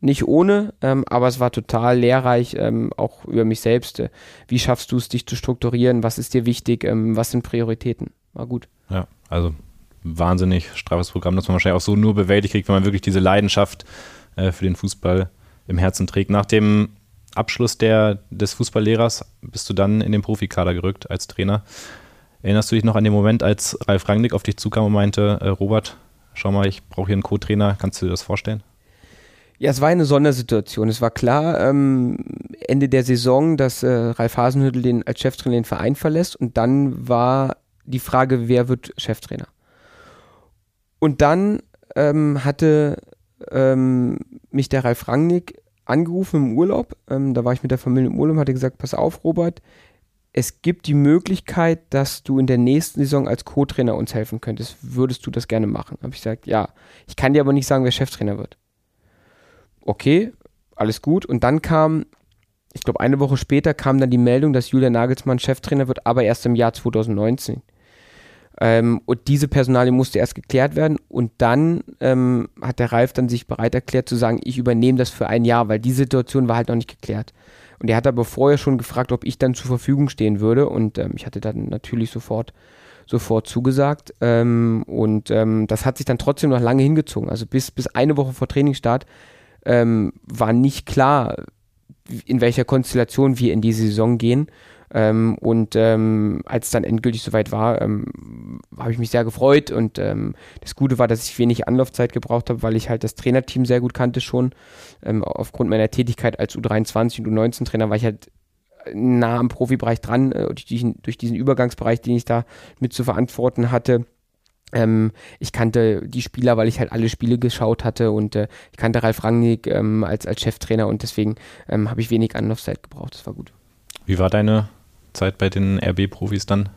nicht ohne, ähm, aber es war total lehrreich, ähm, auch über mich selbst. Äh, wie schaffst du es, dich zu strukturieren? Was ist dir wichtig? Ähm, was sind Prioritäten? War gut. Ja, also wahnsinnig straffes Programm, das man wahrscheinlich auch so nur bewältigt kriegt, wenn man wirklich diese Leidenschaft äh, für den Fußball im Herzen trägt. Nach dem Abschluss der, des Fußballlehrers bist du dann in den Profikader gerückt als Trainer. Erinnerst du dich noch an den Moment, als Ralf Rangnick auf dich zukam und meinte, äh, Robert, schau mal, ich brauche hier einen Co-Trainer, kannst du dir das vorstellen? Ja, es war eine Sondersituation. Es war klar, ähm, Ende der Saison, dass äh, Ralf Hasenhüttel den, als Cheftrainer den Verein verlässt und dann war die Frage, wer wird Cheftrainer? Und dann ähm, hatte ähm, mich der Ralf Rangnick angerufen im Urlaub. Ähm, da war ich mit der Familie im Urlaub und hatte gesagt, pass auf, Robert, es gibt die Möglichkeit, dass du in der nächsten Saison als Co-Trainer uns helfen könntest. Würdest du das gerne machen? Habe ich gesagt, ja. Ich kann dir aber nicht sagen, wer Cheftrainer wird. Okay, alles gut. Und dann kam, ich glaube, eine Woche später kam dann die Meldung, dass Julian Nagelsmann Cheftrainer wird, aber erst im Jahr 2019. Ähm, und diese Personalie musste erst geklärt werden und dann ähm, hat der Ralf dann sich bereit erklärt zu sagen, ich übernehme das für ein Jahr, weil die Situation war halt noch nicht geklärt. Und er hat aber vorher schon gefragt, ob ich dann zur Verfügung stehen würde und ähm, ich hatte dann natürlich sofort sofort zugesagt ähm, und ähm, das hat sich dann trotzdem noch lange hingezogen. Also bis, bis eine Woche vor Trainingsstart ähm, war nicht klar, in welcher Konstellation wir in die Saison gehen. Ähm, und ähm, als es dann endgültig soweit war, ähm, habe ich mich sehr gefreut. Und ähm, das Gute war, dass ich wenig Anlaufzeit gebraucht habe, weil ich halt das Trainerteam sehr gut kannte schon. Ähm, aufgrund meiner Tätigkeit als U23 und U19-Trainer war ich halt nah am Profibereich dran, äh, durch, diesen, durch diesen Übergangsbereich, den ich da mit zu verantworten hatte. Ähm, ich kannte die Spieler, weil ich halt alle Spiele geschaut hatte und äh, ich kannte Ralf Rangnick ähm, als, als Cheftrainer und deswegen ähm, habe ich wenig Anlaufzeit gebraucht. Das war gut. Wie war deine Zeit bei den RB-Profis dann?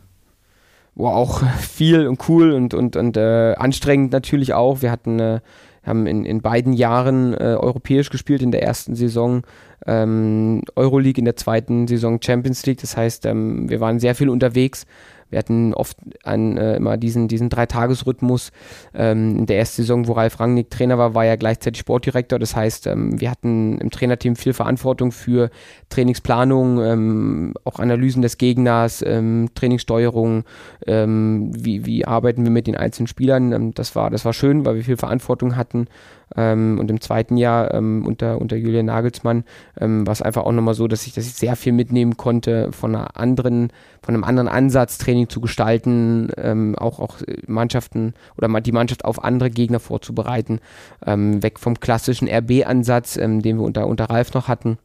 Boah, auch viel und cool und, und, und äh, anstrengend natürlich auch. Wir hatten, äh, haben in, in beiden Jahren äh, europäisch gespielt, in der ersten Saison ähm, Euroleague, in der zweiten Saison Champions League. Das heißt, ähm, wir waren sehr viel unterwegs. Wir hatten oft an, äh, immer diesen, diesen Dreitagesrhythmus. Ähm, in der ersten Saison, wo Ralf Rangnick Trainer war, war er gleichzeitig Sportdirektor. Das heißt, ähm, wir hatten im Trainerteam viel Verantwortung für Trainingsplanung, ähm, auch Analysen des Gegners, ähm, Trainingssteuerung, ähm, wie, wie arbeiten wir mit den einzelnen Spielern. Ähm, das, war, das war schön, weil wir viel Verantwortung hatten. Ähm, und im zweiten Jahr ähm, unter, unter Julian Nagelsmann ähm, war es einfach auch nochmal so, dass ich, dass ich sehr viel mitnehmen konnte von einer anderen, von einem anderen Ansatz, Training zu gestalten, ähm, auch, auch Mannschaften oder die Mannschaft auf andere Gegner vorzubereiten, ähm, weg vom klassischen RB-Ansatz, ähm, den wir unter, unter Ralf noch hatten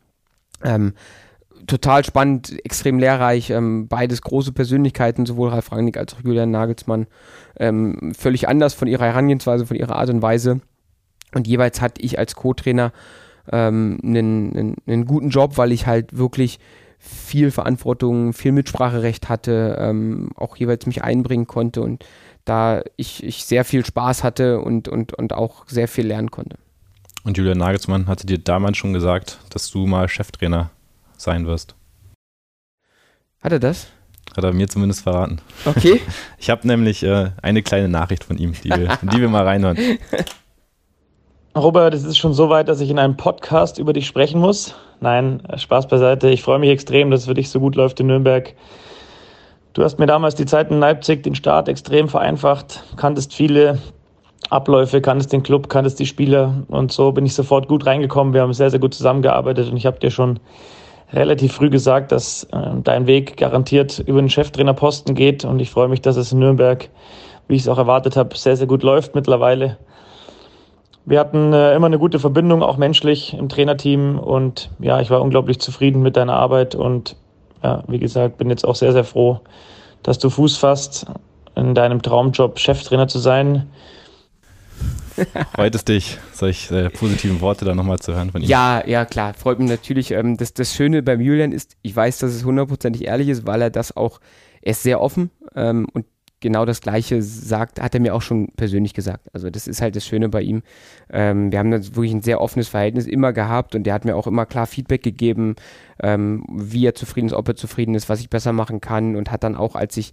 total spannend, extrem lehrreich. Ähm, beides große Persönlichkeiten, sowohl Ralf Rangnick als auch Julian Nagelsmann. Ähm, völlig anders von ihrer Herangehensweise, von ihrer Art und Weise. Und jeweils hatte ich als Co-Trainer ähm, einen, einen, einen, guten Job, weil ich halt wirklich viel Verantwortung, viel Mitspracherecht hatte, ähm, auch jeweils mich einbringen konnte und da ich, ich sehr viel Spaß hatte und, und, und auch sehr viel lernen konnte. Und Julian Nagelsmann hatte dir damals schon gesagt, dass du mal Cheftrainer sein wirst. Hat er das? Hat er mir zumindest verraten. Okay. [laughs] Ich habe nämlich äh, eine kleine Nachricht von ihm, die wir, die wir mal reinhören. [laughs] Robert, es ist schon so weit, dass ich in einem Podcast über dich sprechen muss. Nein, Spaß beiseite. Ich freue mich extrem, dass es für dich so gut läuft in Nürnberg. Du hast mir damals die Zeit in Leipzig, den Start extrem vereinfacht, kanntest viele Abläufe, kanntest den Club, kanntest die Spieler und so bin ich sofort gut reingekommen. Wir haben sehr, sehr gut zusammengearbeitet und ich habe dir schon relativ früh gesagt, dass äh, dein Weg garantiert über den Cheftrainerposten geht und ich freue mich, dass es in Nürnberg, wie ich es auch erwartet habe, sehr, sehr gut läuft mittlerweile. Wir hatten äh, immer eine gute Verbindung, auch menschlich im Trainerteam. Und ja, ich war unglaublich zufrieden mit deiner Arbeit. Und ja, wie gesagt, bin jetzt auch sehr, sehr froh, dass du Fuß fasst, in deinem Traumjob Cheftrainer zu sein. Freut es dich, solche äh, positiven Worte da nochmal zu hören von ihm? Ja, ja, klar. Freut mich natürlich. Ähm, das, das Schöne beim Julian ist, ich weiß, dass es hundertprozentig ehrlich ist, weil er das auch, er ist sehr offen ähm, und genau das Gleiche sagt, hat er mir auch schon persönlich gesagt. Also das ist halt das Schöne bei ihm. Ähm, wir haben wirklich ein sehr offenes Verhältnis immer gehabt und der hat mir auch immer klar Feedback gegeben, ähm, wie er zufrieden ist, ob er zufrieden ist, was ich besser machen kann und hat dann auch, als ich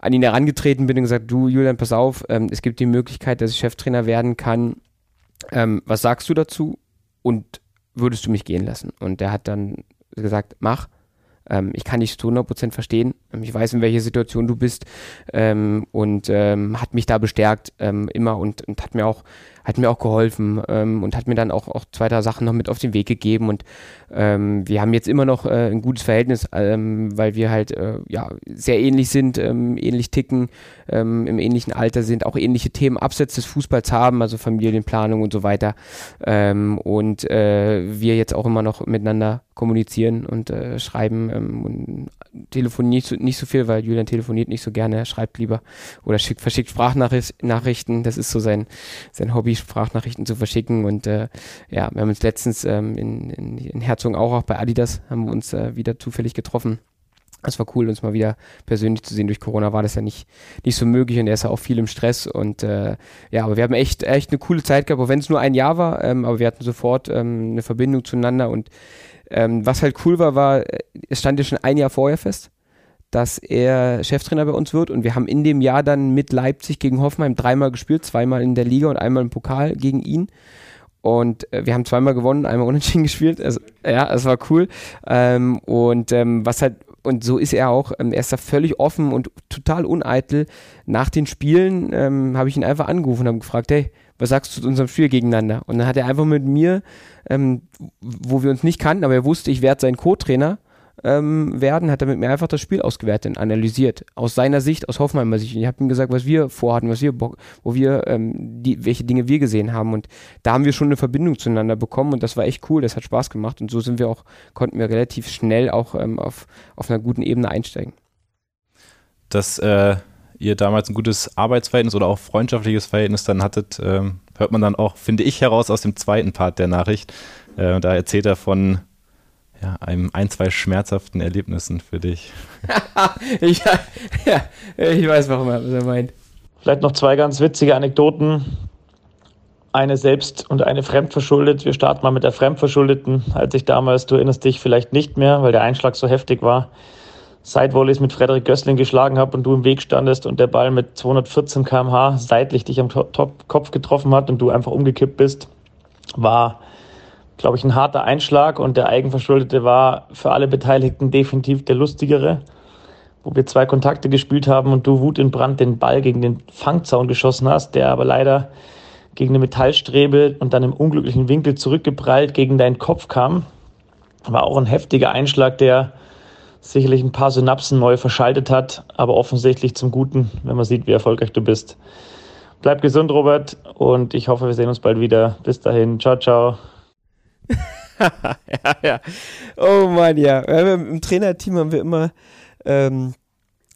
an ihn herangetreten bin und gesagt, du Julian, pass auf, ähm, es gibt die Möglichkeit, dass ich Cheftrainer werden kann. Ähm, was sagst du dazu? Und würdest du mich gehen lassen? Und der hat dann gesagt, mach. Ähm, ich kann dich zu 100% verstehen. Ähm, ich weiß, in welcher Situation du bist ähm, und ähm, hat mich da bestärkt ähm, immer und, und hat mir auch hat mir auch geholfen ähm, und hat mir dann auch, auch zwei, drei Sachen noch mit auf den Weg gegeben. Und ähm, wir haben jetzt immer noch äh, ein gutes Verhältnis, ähm, weil wir halt äh, ja, sehr ähnlich sind, ähm, ähnlich ticken, ähm, im ähnlichen Alter sind, auch ähnliche Themen abseits des Fußballs haben, also Familienplanung und so weiter. Ähm, und äh, wir jetzt auch immer noch miteinander kommunizieren und äh, schreiben und telefonieren nicht so, nicht so viel, weil Julian telefoniert nicht so gerne, er schreibt lieber oder schickt, verschickt Sprachnachrichten, das ist so sein, sein Hobby, Sprachnachrichten zu verschicken und äh, ja, wir haben uns letztens ähm, in, in, in Herzogenaurach bei Adidas, haben wir uns äh, wieder zufällig getroffen. Es war cool, uns mal wieder persönlich zu sehen. Durch Corona war das ja nicht, nicht so möglich und er ist ja auch viel im Stress. Und äh, ja, aber wir haben echt, echt eine coole Zeit gehabt, auch wenn es nur ein Jahr war, ähm, aber wir hatten sofort ähm, eine Verbindung zueinander und ähm, was halt cool war, war, es stand ja schon ein Jahr vorher fest, dass er Cheftrainer bei uns wird und wir haben in dem Jahr dann mit Leipzig gegen Hoffenheim dreimal gespielt, zweimal in der Liga und einmal im Pokal gegen ihn. Und äh, wir haben zweimal gewonnen, einmal unentschieden [laughs] gespielt. Also, ja, es war cool. Ähm, und ähm, was halt, und so ist er auch, ähm, er ist da völlig offen und total uneitel. Nach den Spielen ähm, habe ich ihn einfach angerufen und habe gefragt, hey, was sagst du zu unserem Spiel gegeneinander? Und dann hat er einfach mit mir, ähm, wo wir uns nicht kannten, aber er wusste, ich werde sein Co-Trainer ähm, werden, hat er mit mir einfach das Spiel ausgewertet und analysiert. Aus seiner Sicht, aus Hoffenheimer Sicht. Und ich habe ihm gesagt, was wir vorhatten, was wir, wo wir, ähm, die, welche Dinge wir gesehen haben. Und da haben wir schon eine Verbindung zueinander bekommen und das war echt cool, das hat Spaß gemacht. Und so sind wir auch, konnten wir relativ schnell auch ähm, auf, auf einer guten Ebene einsteigen. Das äh ihr damals ein gutes Arbeitsverhältnis oder auch freundschaftliches Verhältnis dann hattet, ähm, hört man dann auch, finde ich, heraus aus dem zweiten Part der Nachricht. Äh, da erzählt er von ja, einem ein, zwei schmerzhaften Erlebnissen für dich. [laughs] ich, ja, ich weiß, warum er, was er meint. Vielleicht noch zwei ganz witzige Anekdoten. Eine selbst und eine fremdverschuldet. Wir starten mal mit der fremdverschuldeten. Als ich damals, du erinnerst dich vielleicht nicht mehr, weil der Einschlag so heftig war, Sidevolleys mit Frederik Gößling geschlagen habe und du im Weg standest und der Ball mit 214 km/h seitlich dich am Top Kopf getroffen hat und du einfach umgekippt bist, war, glaube ich, ein harter Einschlag und der Eigenverschuldete war für alle Beteiligten definitiv der lustigere, wo wir zwei Kontakte gespielt haben und du Wut in Brand den Ball gegen den Fangzaun geschossen hast, der aber leider gegen eine Metallstrebe und dann im unglücklichen Winkel zurückgeprallt gegen deinen Kopf kam. War auch ein heftiger Einschlag, der sicherlich ein paar Synapsen neu verschaltet hat, aber offensichtlich zum Guten, wenn man sieht, wie erfolgreich du bist. Bleib gesund, Robert, und ich hoffe, wir sehen uns bald wieder. Bis dahin, ciao, ciao. [laughs] ja, ja. Oh Mann, ja. Im Trainerteam haben wir immer ähm,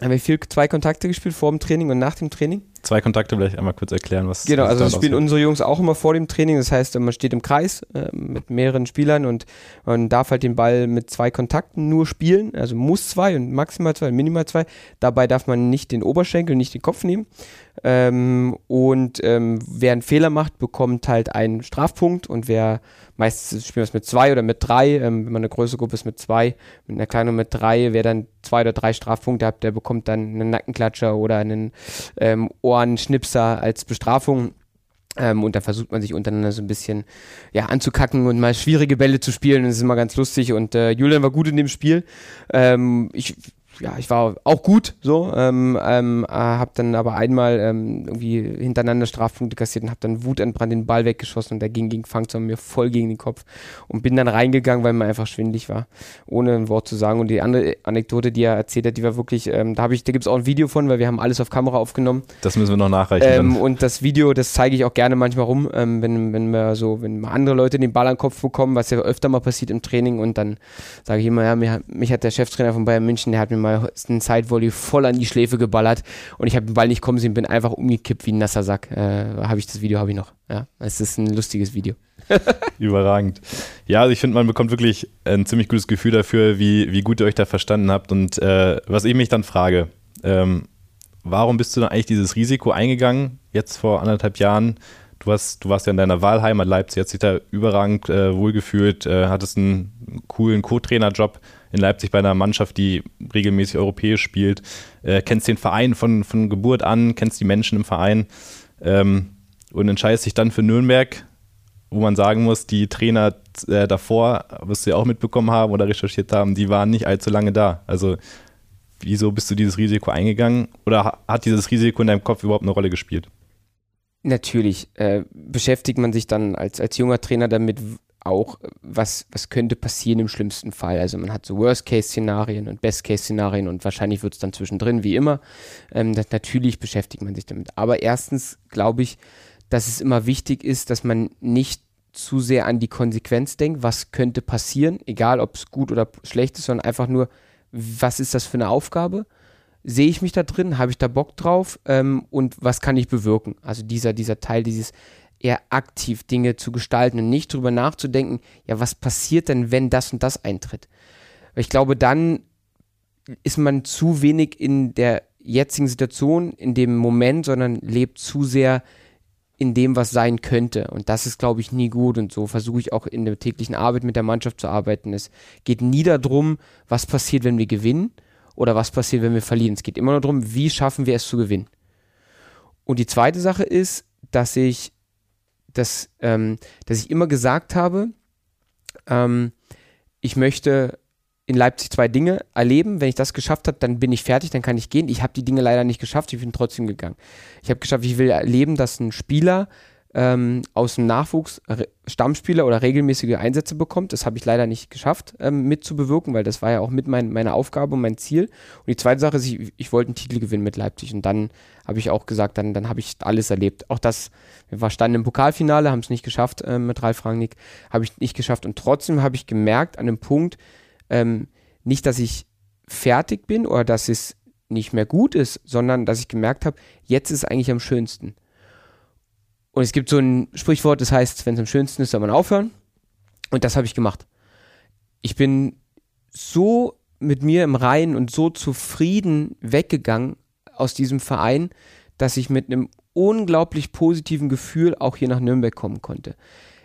haben wir viel zwei Kontakte gespielt vor dem Training und nach dem Training zwei Kontakte vielleicht einmal kurz erklären, was Genau, also das spielen unsere Jungs auch immer vor dem Training. Das heißt, man steht im Kreis äh, mit mehreren Spielern und man darf halt den Ball mit zwei Kontakten nur spielen. Also muss zwei und maximal zwei, minimal zwei. Dabei darf man nicht den Oberschenkel, nicht den Kopf nehmen. Ähm, und ähm, wer einen Fehler macht, bekommt halt einen Strafpunkt und wer meistens spielen wir es mit zwei oder mit drei, ähm, wenn man eine größere Gruppe ist mit zwei, mit einer kleinen mit drei, wer dann zwei oder drei Strafpunkte hat, der bekommt dann einen Nackenklatscher oder einen ähm, Ohrenschnipser als Bestrafung. Ähm, und da versucht man sich untereinander so ein bisschen ja, anzukacken und mal schwierige Bälle zu spielen. das ist immer ganz lustig. Und äh, Julian war gut in dem Spiel. Ähm, ich ja, ich war auch gut so, ähm, ähm, äh, habe dann aber einmal ähm, irgendwie hintereinander Strafpunkte kassiert und habe dann wutentbrannt den Ball weggeschossen und der ging gegen Fangzaun mir voll gegen den Kopf und bin dann reingegangen, weil mir einfach schwindlig war, ohne ein Wort zu sagen. Und die andere Anekdote, die er erzählt hat, die war wirklich, ähm, da habe ich, da gibt es auch ein Video von, weil wir haben alles auf Kamera aufgenommen. Das müssen wir noch nachreichen. Ähm, und das Video, das zeige ich auch gerne manchmal rum, ähm, wenn, wenn wir so, wenn mal andere Leute den Ball an den Kopf bekommen, was ja öfter mal passiert im Training und dann sage ich immer, ja, mich, mich hat der Cheftrainer von Bayern München, der hat mir mal einen Sidevolley voll an die Schläfe geballert und ich habe den Ball nicht kommen sehen, bin einfach umgekippt wie ein nasser Sack. Äh, habe ich das Video, habe ich noch. Ja, es ist ein lustiges Video. [laughs] Überragend. Ja, also ich finde, man bekommt wirklich ein ziemlich gutes Gefühl dafür, wie, wie gut ihr euch da verstanden habt. Und äh, was ich mich dann frage, ähm, warum bist du dann eigentlich dieses Risiko eingegangen, jetzt vor anderthalb Jahren? Du, hast, du warst ja in deiner Wahlheimat Leipzig, hast dich da überragend äh, wohlgefühlt, äh, hattest einen coolen Co-Trainer-Job in Leipzig bei einer Mannschaft, die regelmäßig europäisch spielt, äh, kennst den Verein von, von Geburt an, kennst die Menschen im Verein ähm, und entscheidest dich dann für Nürnberg, wo man sagen muss, die Trainer äh, davor, du ja auch mitbekommen haben oder recherchiert haben, die waren nicht allzu lange da. Also wieso bist du dieses Risiko eingegangen oder hat dieses Risiko in deinem Kopf überhaupt eine Rolle gespielt? Natürlich äh, beschäftigt man sich dann als, als junger Trainer damit, auch, was, was könnte passieren im schlimmsten Fall. Also man hat so Worst-Case-Szenarien und Best-Case-Szenarien und wahrscheinlich wird es dann zwischendrin, wie immer. Ähm, das, natürlich beschäftigt man sich damit. Aber erstens glaube ich, dass es immer wichtig ist, dass man nicht zu sehr an die Konsequenz denkt, was könnte passieren, egal ob es gut oder schlecht ist, sondern einfach nur, was ist das für eine Aufgabe? Sehe ich mich da drin? Habe ich da Bock drauf? Ähm, und was kann ich bewirken? Also dieser, dieser Teil, dieses eher aktiv Dinge zu gestalten und nicht drüber nachzudenken, ja, was passiert denn, wenn das und das eintritt? Ich glaube, dann ist man zu wenig in der jetzigen Situation, in dem Moment, sondern lebt zu sehr in dem, was sein könnte. Und das ist, glaube ich, nie gut. Und so versuche ich auch in der täglichen Arbeit mit der Mannschaft zu arbeiten. Es geht nie darum, was passiert, wenn wir gewinnen oder was passiert, wenn wir verlieren. Es geht immer nur darum, wie schaffen wir es zu gewinnen. Und die zweite Sache ist, dass ich dass, ähm, dass ich immer gesagt habe, ähm, ich möchte in Leipzig zwei Dinge erleben. Wenn ich das geschafft habe, dann bin ich fertig, dann kann ich gehen. Ich habe die Dinge leider nicht geschafft, ich bin trotzdem gegangen. Ich habe geschafft, ich will erleben, dass ein Spieler ähm, aus dem Nachwuchs Stammspieler oder regelmäßige Einsätze bekommt. Das habe ich leider nicht geschafft ähm, mitzubewirken, weil das war ja auch mit mein, meiner Aufgabe und mein Ziel. Und die zweite Sache ist, ich, ich wollte einen Titel gewinnen mit Leipzig. Und dann habe ich auch gesagt, dann, dann habe ich alles erlebt. Auch das, wir standen im Pokalfinale, haben es nicht geschafft äh, mit Ralf Rangnick, habe ich nicht geschafft. Und trotzdem habe ich gemerkt an dem Punkt, ähm, nicht, dass ich fertig bin oder dass es nicht mehr gut ist, sondern dass ich gemerkt habe, jetzt ist es eigentlich am schönsten. Und es gibt so ein Sprichwort, das heißt, wenn es am schönsten ist, soll man aufhören. Und das habe ich gemacht. Ich bin so mit mir im Reinen und so zufrieden weggegangen aus diesem Verein, dass ich mit einem unglaublich positiven Gefühl auch hier nach Nürnberg kommen konnte.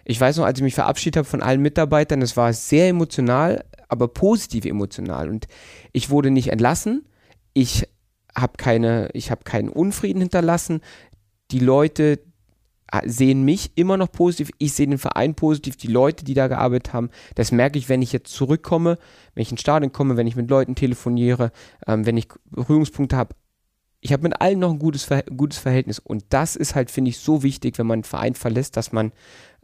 Ich weiß noch, als ich mich verabschiedet habe von allen Mitarbeitern, es war sehr emotional, aber positiv emotional. Und ich wurde nicht entlassen. Ich habe keine, ich habe keinen Unfrieden hinterlassen. Die Leute sehen mich immer noch positiv. Ich sehe den Verein positiv, die Leute, die da gearbeitet haben. Das merke ich, wenn ich jetzt zurückkomme, wenn ich ins Stadion komme, wenn ich mit Leuten telefoniere, ähm, wenn ich Berührungspunkte habe. Ich habe mit allen noch ein gutes, gutes Verhältnis. Und das ist halt, finde ich, so wichtig, wenn man einen Verein verlässt, dass man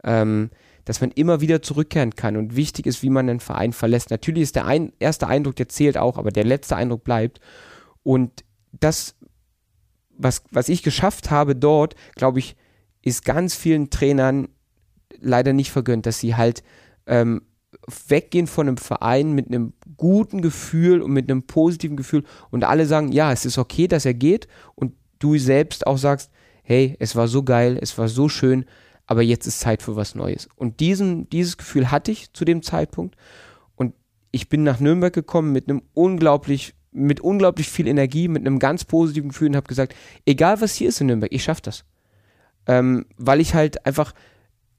ähm, dass man immer wieder zurückkehren kann und wichtig ist, wie man einen Verein verlässt. Natürlich ist der ein, erste Eindruck, der zählt auch, aber der letzte Eindruck bleibt. Und das, was, was ich geschafft habe dort, glaube ich, ist ganz vielen Trainern leider nicht vergönnt, dass sie halt ähm, weggehen von einem Verein mit einem guten Gefühl und mit einem positiven Gefühl und alle sagen, ja, es ist okay, dass er geht und du selbst auch sagst, hey, es war so geil, es war so schön, aber jetzt ist Zeit für was Neues. Und diesen, dieses Gefühl hatte ich zu dem Zeitpunkt. Und ich bin nach Nürnberg gekommen mit einem unglaublich, mit unglaublich viel Energie, mit einem ganz positiven Gefühl und habe gesagt, egal was hier ist in Nürnberg, ich schaffe das. Ähm, weil ich halt einfach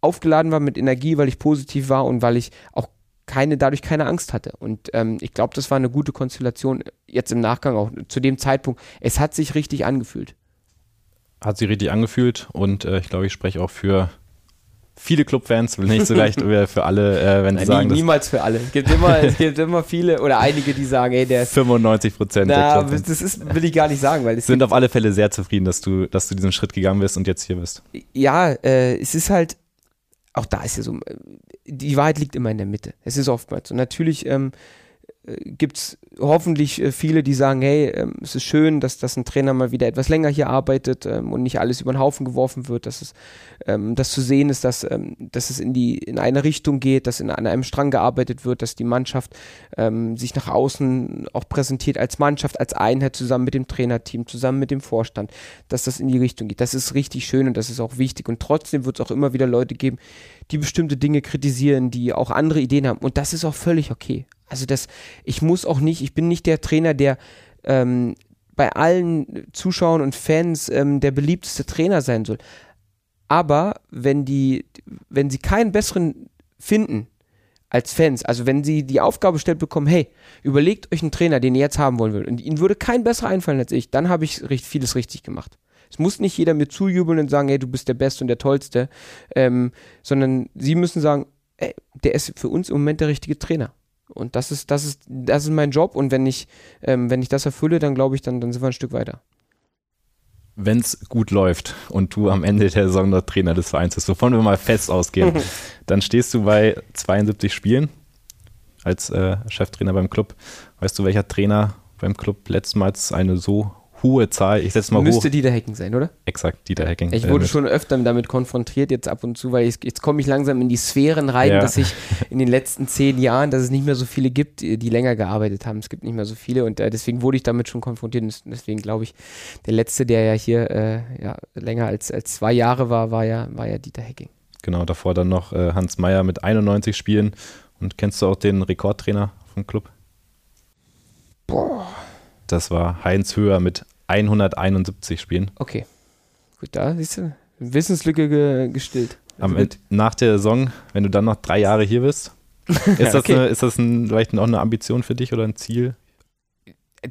aufgeladen war mit Energie, weil ich positiv war und weil ich auch keine, dadurch keine Angst hatte. Und ähm, ich glaube, das war eine gute Konstellation jetzt im Nachgang auch zu dem Zeitpunkt. Es hat sich richtig angefühlt hat sich richtig angefühlt und äh, ich glaube, ich spreche auch für viele Clubfans, nicht so leicht für alle, äh, wenn sie sagen. Nie, niemals für alle. Es gibt, immer, es [laughs] gibt immer viele oder einige, die sagen, ey, der ist. 95 Prozent Clubfans. Das ist, will ich gar nicht sagen, weil es sind auf alle Fälle sehr zufrieden, dass du, dass du diesen Schritt gegangen bist und jetzt hier bist. Ja, äh, es ist halt, auch da ist ja so, die Wahrheit liegt immer in der Mitte. Es ist oftmals. Und natürlich ähm, gibt es hoffentlich äh, viele, die sagen, hey, ähm, es ist schön, dass, dass ein Trainer mal wieder etwas länger hier arbeitet ähm, und nicht alles über den Haufen geworfen wird, dass es ähm, dass zu sehen ist, dass, dass es in die in eine Richtung geht, dass in, an einem Strang gearbeitet wird, dass die Mannschaft sich nach außen auch präsentiert als Mannschaft, als Einheit zusammen mit dem Trainerteam, zusammen mit dem Vorstand, dass das in die Richtung geht. Das ist richtig schön und das ist auch wichtig und trotzdem wird es auch immer wieder Leute geben, die bestimmte Dinge kritisieren, die auch andere Ideen haben und das ist auch völlig okay. Also das, ich muss auch nicht, ich bin nicht der Trainer, der ähm, bei allen Zuschauern und Fans ähm, der beliebteste Trainer sein soll. Aber wenn die, wenn sie keinen besseren finden als Fans, also wenn sie die Aufgabe gestellt bekommen, hey, überlegt euch einen Trainer, den ihr jetzt haben wollen würdet, und ihnen würde kein besserer einfallen als ich, dann habe ich vieles richtig gemacht. Es muss nicht jeder mir zujubeln und sagen, hey, du bist der Beste und der Tollste, ähm, sondern sie müssen sagen, ey, der ist für uns im Moment der richtige Trainer. Und das ist, das ist, das ist mein Job. Und wenn ich, ähm, wenn ich das erfülle, dann glaube ich, dann, dann sind wir ein Stück weiter. Wenn es gut läuft und du am Ende der Saison der Trainer des Vereins bist, wovon wir mal fest ausgehen, [laughs] dann stehst du bei 72 Spielen als äh, Cheftrainer beim Club. Weißt du, welcher Trainer beim Club letztmals eine so hohe Zahl. Ich setze mal Müsste hoch. Dieter Hacking sein, oder? Exakt, Dieter Hacking. Ich wurde äh, schon öfter damit konfrontiert, jetzt ab und zu, weil ich, jetzt komme ich langsam in die Sphären rein, ja. dass ich in den letzten zehn Jahren, dass es nicht mehr so viele gibt, die länger gearbeitet haben. Es gibt nicht mehr so viele und äh, deswegen wurde ich damit schon konfrontiert. Und deswegen glaube ich, der letzte, der ja hier äh, ja, länger als, als zwei Jahre war, war ja, war ja Dieter Hacking. Genau, davor dann noch äh, Hans Meyer mit 91 Spielen. Und kennst du auch den Rekordtrainer vom Club? Boah. Das war Heinz Höher mit 171 Spielen. Okay. Gut, da siehst du, Wissenslücke ge gestillt. Am Ende, nach der Saison, wenn du dann noch drei Jahre hier bist, [laughs] ist das, okay. eine, ist das ein, vielleicht noch eine Ambition für dich oder ein Ziel?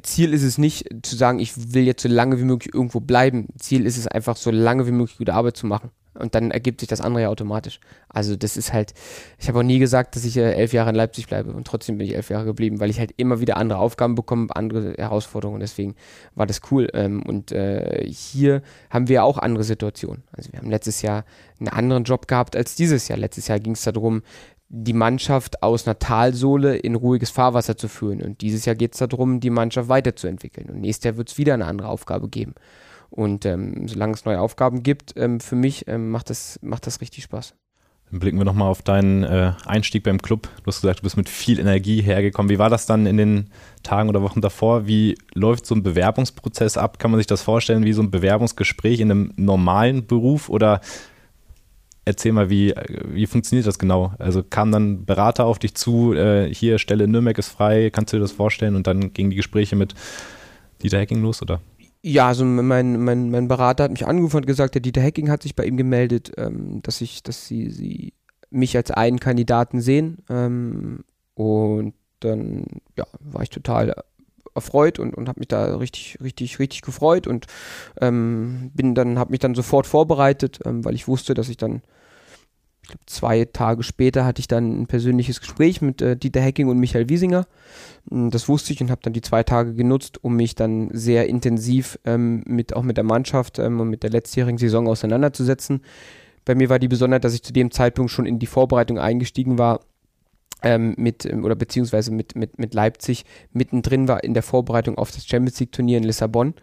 Ziel ist es nicht zu sagen, ich will jetzt so lange wie möglich irgendwo bleiben. Ziel ist es einfach, so lange wie möglich gute Arbeit zu machen. Und dann ergibt sich das andere ja automatisch. Also das ist halt, ich habe auch nie gesagt, dass ich äh, elf Jahre in Leipzig bleibe und trotzdem bin ich elf Jahre geblieben, weil ich halt immer wieder andere Aufgaben bekomme, andere Herausforderungen. Deswegen war das cool. Ähm, und äh, hier haben wir auch andere Situationen. Also wir haben letztes Jahr einen anderen Job gehabt als dieses Jahr. Letztes Jahr ging es darum, die Mannschaft aus einer Talsohle in ruhiges Fahrwasser zu führen. Und dieses Jahr geht es darum, die Mannschaft weiterzuentwickeln. Und nächstes Jahr wird es wieder eine andere Aufgabe geben. Und ähm, solange es neue Aufgaben gibt, ähm, für mich ähm, macht, das, macht das richtig Spaß. Dann blicken wir nochmal auf deinen äh, Einstieg beim Club. Du hast gesagt, du bist mit viel Energie hergekommen. Wie war das dann in den Tagen oder Wochen davor? Wie läuft so ein Bewerbungsprozess ab? Kann man sich das vorstellen wie so ein Bewerbungsgespräch in einem normalen Beruf? Oder erzähl mal, wie, wie funktioniert das genau? Also kam dann Berater auf dich zu, äh, hier Stelle in Nürnberg ist frei, kannst du dir das vorstellen? Und dann gingen die Gespräche mit Dieter Hacking los, oder? Ja, also mein, mein, mein Berater hat mich angerufen und gesagt, der Dieter Hacking hat sich bei ihm gemeldet, ähm, dass ich, dass sie, sie mich als einen Kandidaten sehen. Ähm, und dann ja, war ich total erfreut und, und habe mich da richtig, richtig, richtig gefreut und ähm, bin dann, habe mich dann sofort vorbereitet, ähm, weil ich wusste, dass ich dann, ich glaube, zwei Tage später hatte ich dann ein persönliches Gespräch mit äh, Dieter Hecking und Michael Wiesinger. Mm, das wusste ich und habe dann die zwei Tage genutzt, um mich dann sehr intensiv ähm, mit auch mit der Mannschaft ähm, und mit der letztjährigen Saison auseinanderzusetzen. Bei mir war die Besonderheit, dass ich zu dem Zeitpunkt schon in die Vorbereitung eingestiegen war ähm, mit ähm, oder beziehungsweise mit, mit, mit Leipzig mittendrin war in der Vorbereitung auf das Champions League Turnier in Lissabon.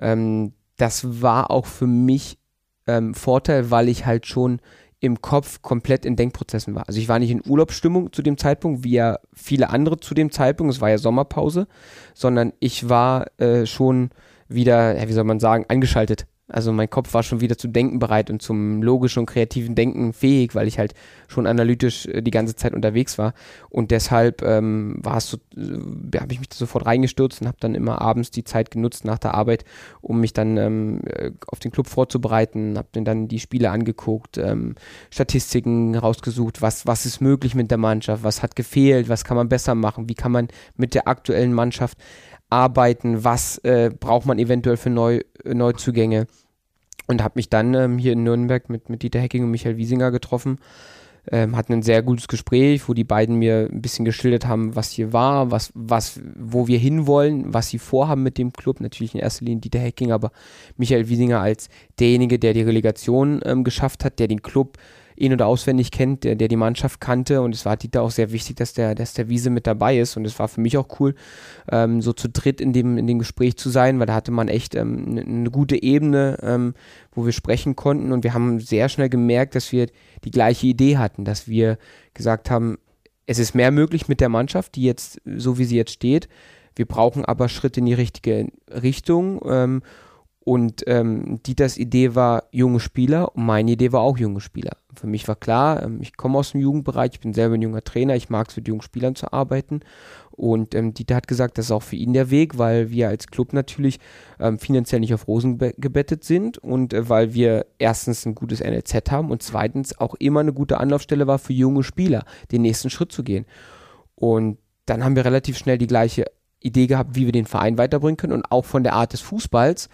Ähm, das war auch für mich ähm, Vorteil, weil ich halt schon im Kopf komplett in Denkprozessen war. Also ich war nicht in Urlaubsstimmung zu dem Zeitpunkt, wie ja viele andere zu dem Zeitpunkt, es war ja Sommerpause, sondern ich war äh, schon wieder, wie soll man sagen, angeschaltet also mein Kopf war schon wieder zu denken bereit und zum logischen und kreativen Denken fähig, weil ich halt schon analytisch äh, die ganze Zeit unterwegs war. Und deshalb ähm, war es so, äh, habe ich mich da sofort reingestürzt und habe dann immer abends die Zeit genutzt nach der Arbeit, um mich dann ähm, äh, auf den Club vorzubereiten, habe dann die Spiele angeguckt, ähm, Statistiken rausgesucht, was, was ist möglich mit der Mannschaft, was hat gefehlt, was kann man besser machen, wie kann man mit der aktuellen Mannschaft arbeiten, was äh, braucht man eventuell für Neu Neuzugänge. Und habe mich dann ähm, hier in Nürnberg mit, mit Dieter Hecking und Michael Wiesinger getroffen. Ähm, hatten ein sehr gutes Gespräch, wo die beiden mir ein bisschen geschildert haben, was hier war, was, was, wo wir hinwollen, was sie vorhaben mit dem Club. Natürlich in erster Linie Dieter Hecking, aber Michael Wiesinger als derjenige, der die Relegation ähm, geschafft hat, der den Club in- oder auswendig kennt, der, der die Mannschaft kannte. Und es war Dieter auch sehr wichtig, dass der, dass der Wiese mit dabei ist. Und es war für mich auch cool, ähm, so zu dritt in dem, in dem Gespräch zu sein, weil da hatte man echt ähm, eine, eine gute Ebene, ähm, wo wir sprechen konnten. Und wir haben sehr schnell gemerkt, dass wir die gleiche Idee hatten, dass wir gesagt haben, es ist mehr möglich mit der Mannschaft, die jetzt, so wie sie jetzt steht. Wir brauchen aber Schritte in die richtige Richtung. Ähm, und ähm, Dieters Idee war junge Spieler und meine Idee war auch junge Spieler. Für mich war klar, ähm, ich komme aus dem Jugendbereich, ich bin selber ein junger Trainer, ich mag es mit jungen Spielern zu arbeiten. Und ähm, Dieter hat gesagt, das ist auch für ihn der Weg, weil wir als Club natürlich ähm, finanziell nicht auf Rosen gebettet sind und äh, weil wir erstens ein gutes NLZ haben und zweitens auch immer eine gute Anlaufstelle war für junge Spieler, den nächsten Schritt zu gehen. Und dann haben wir relativ schnell die gleiche Idee gehabt, wie wir den Verein weiterbringen können und auch von der Art des Fußballs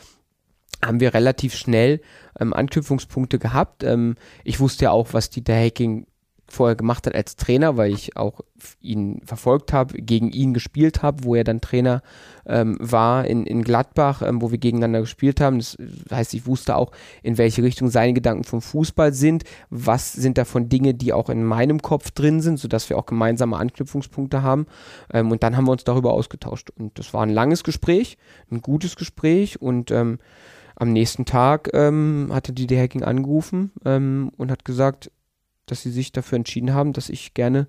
haben wir relativ schnell ähm, Anknüpfungspunkte gehabt. Ähm, ich wusste ja auch, was Dieter Hacking vorher gemacht hat als Trainer, weil ich auch ihn verfolgt habe, gegen ihn gespielt habe, wo er dann Trainer ähm, war in, in Gladbach, ähm, wo wir gegeneinander gespielt haben. Das heißt, ich wusste auch, in welche Richtung seine Gedanken vom Fußball sind, was sind davon Dinge, die auch in meinem Kopf drin sind, sodass wir auch gemeinsame Anknüpfungspunkte haben. Ähm, und dann haben wir uns darüber ausgetauscht. Und das war ein langes Gespräch, ein gutes Gespräch und ähm, am nächsten Tag ähm, hatte die Hacking angerufen ähm, und hat gesagt, dass sie sich dafür entschieden haben, dass ich gerne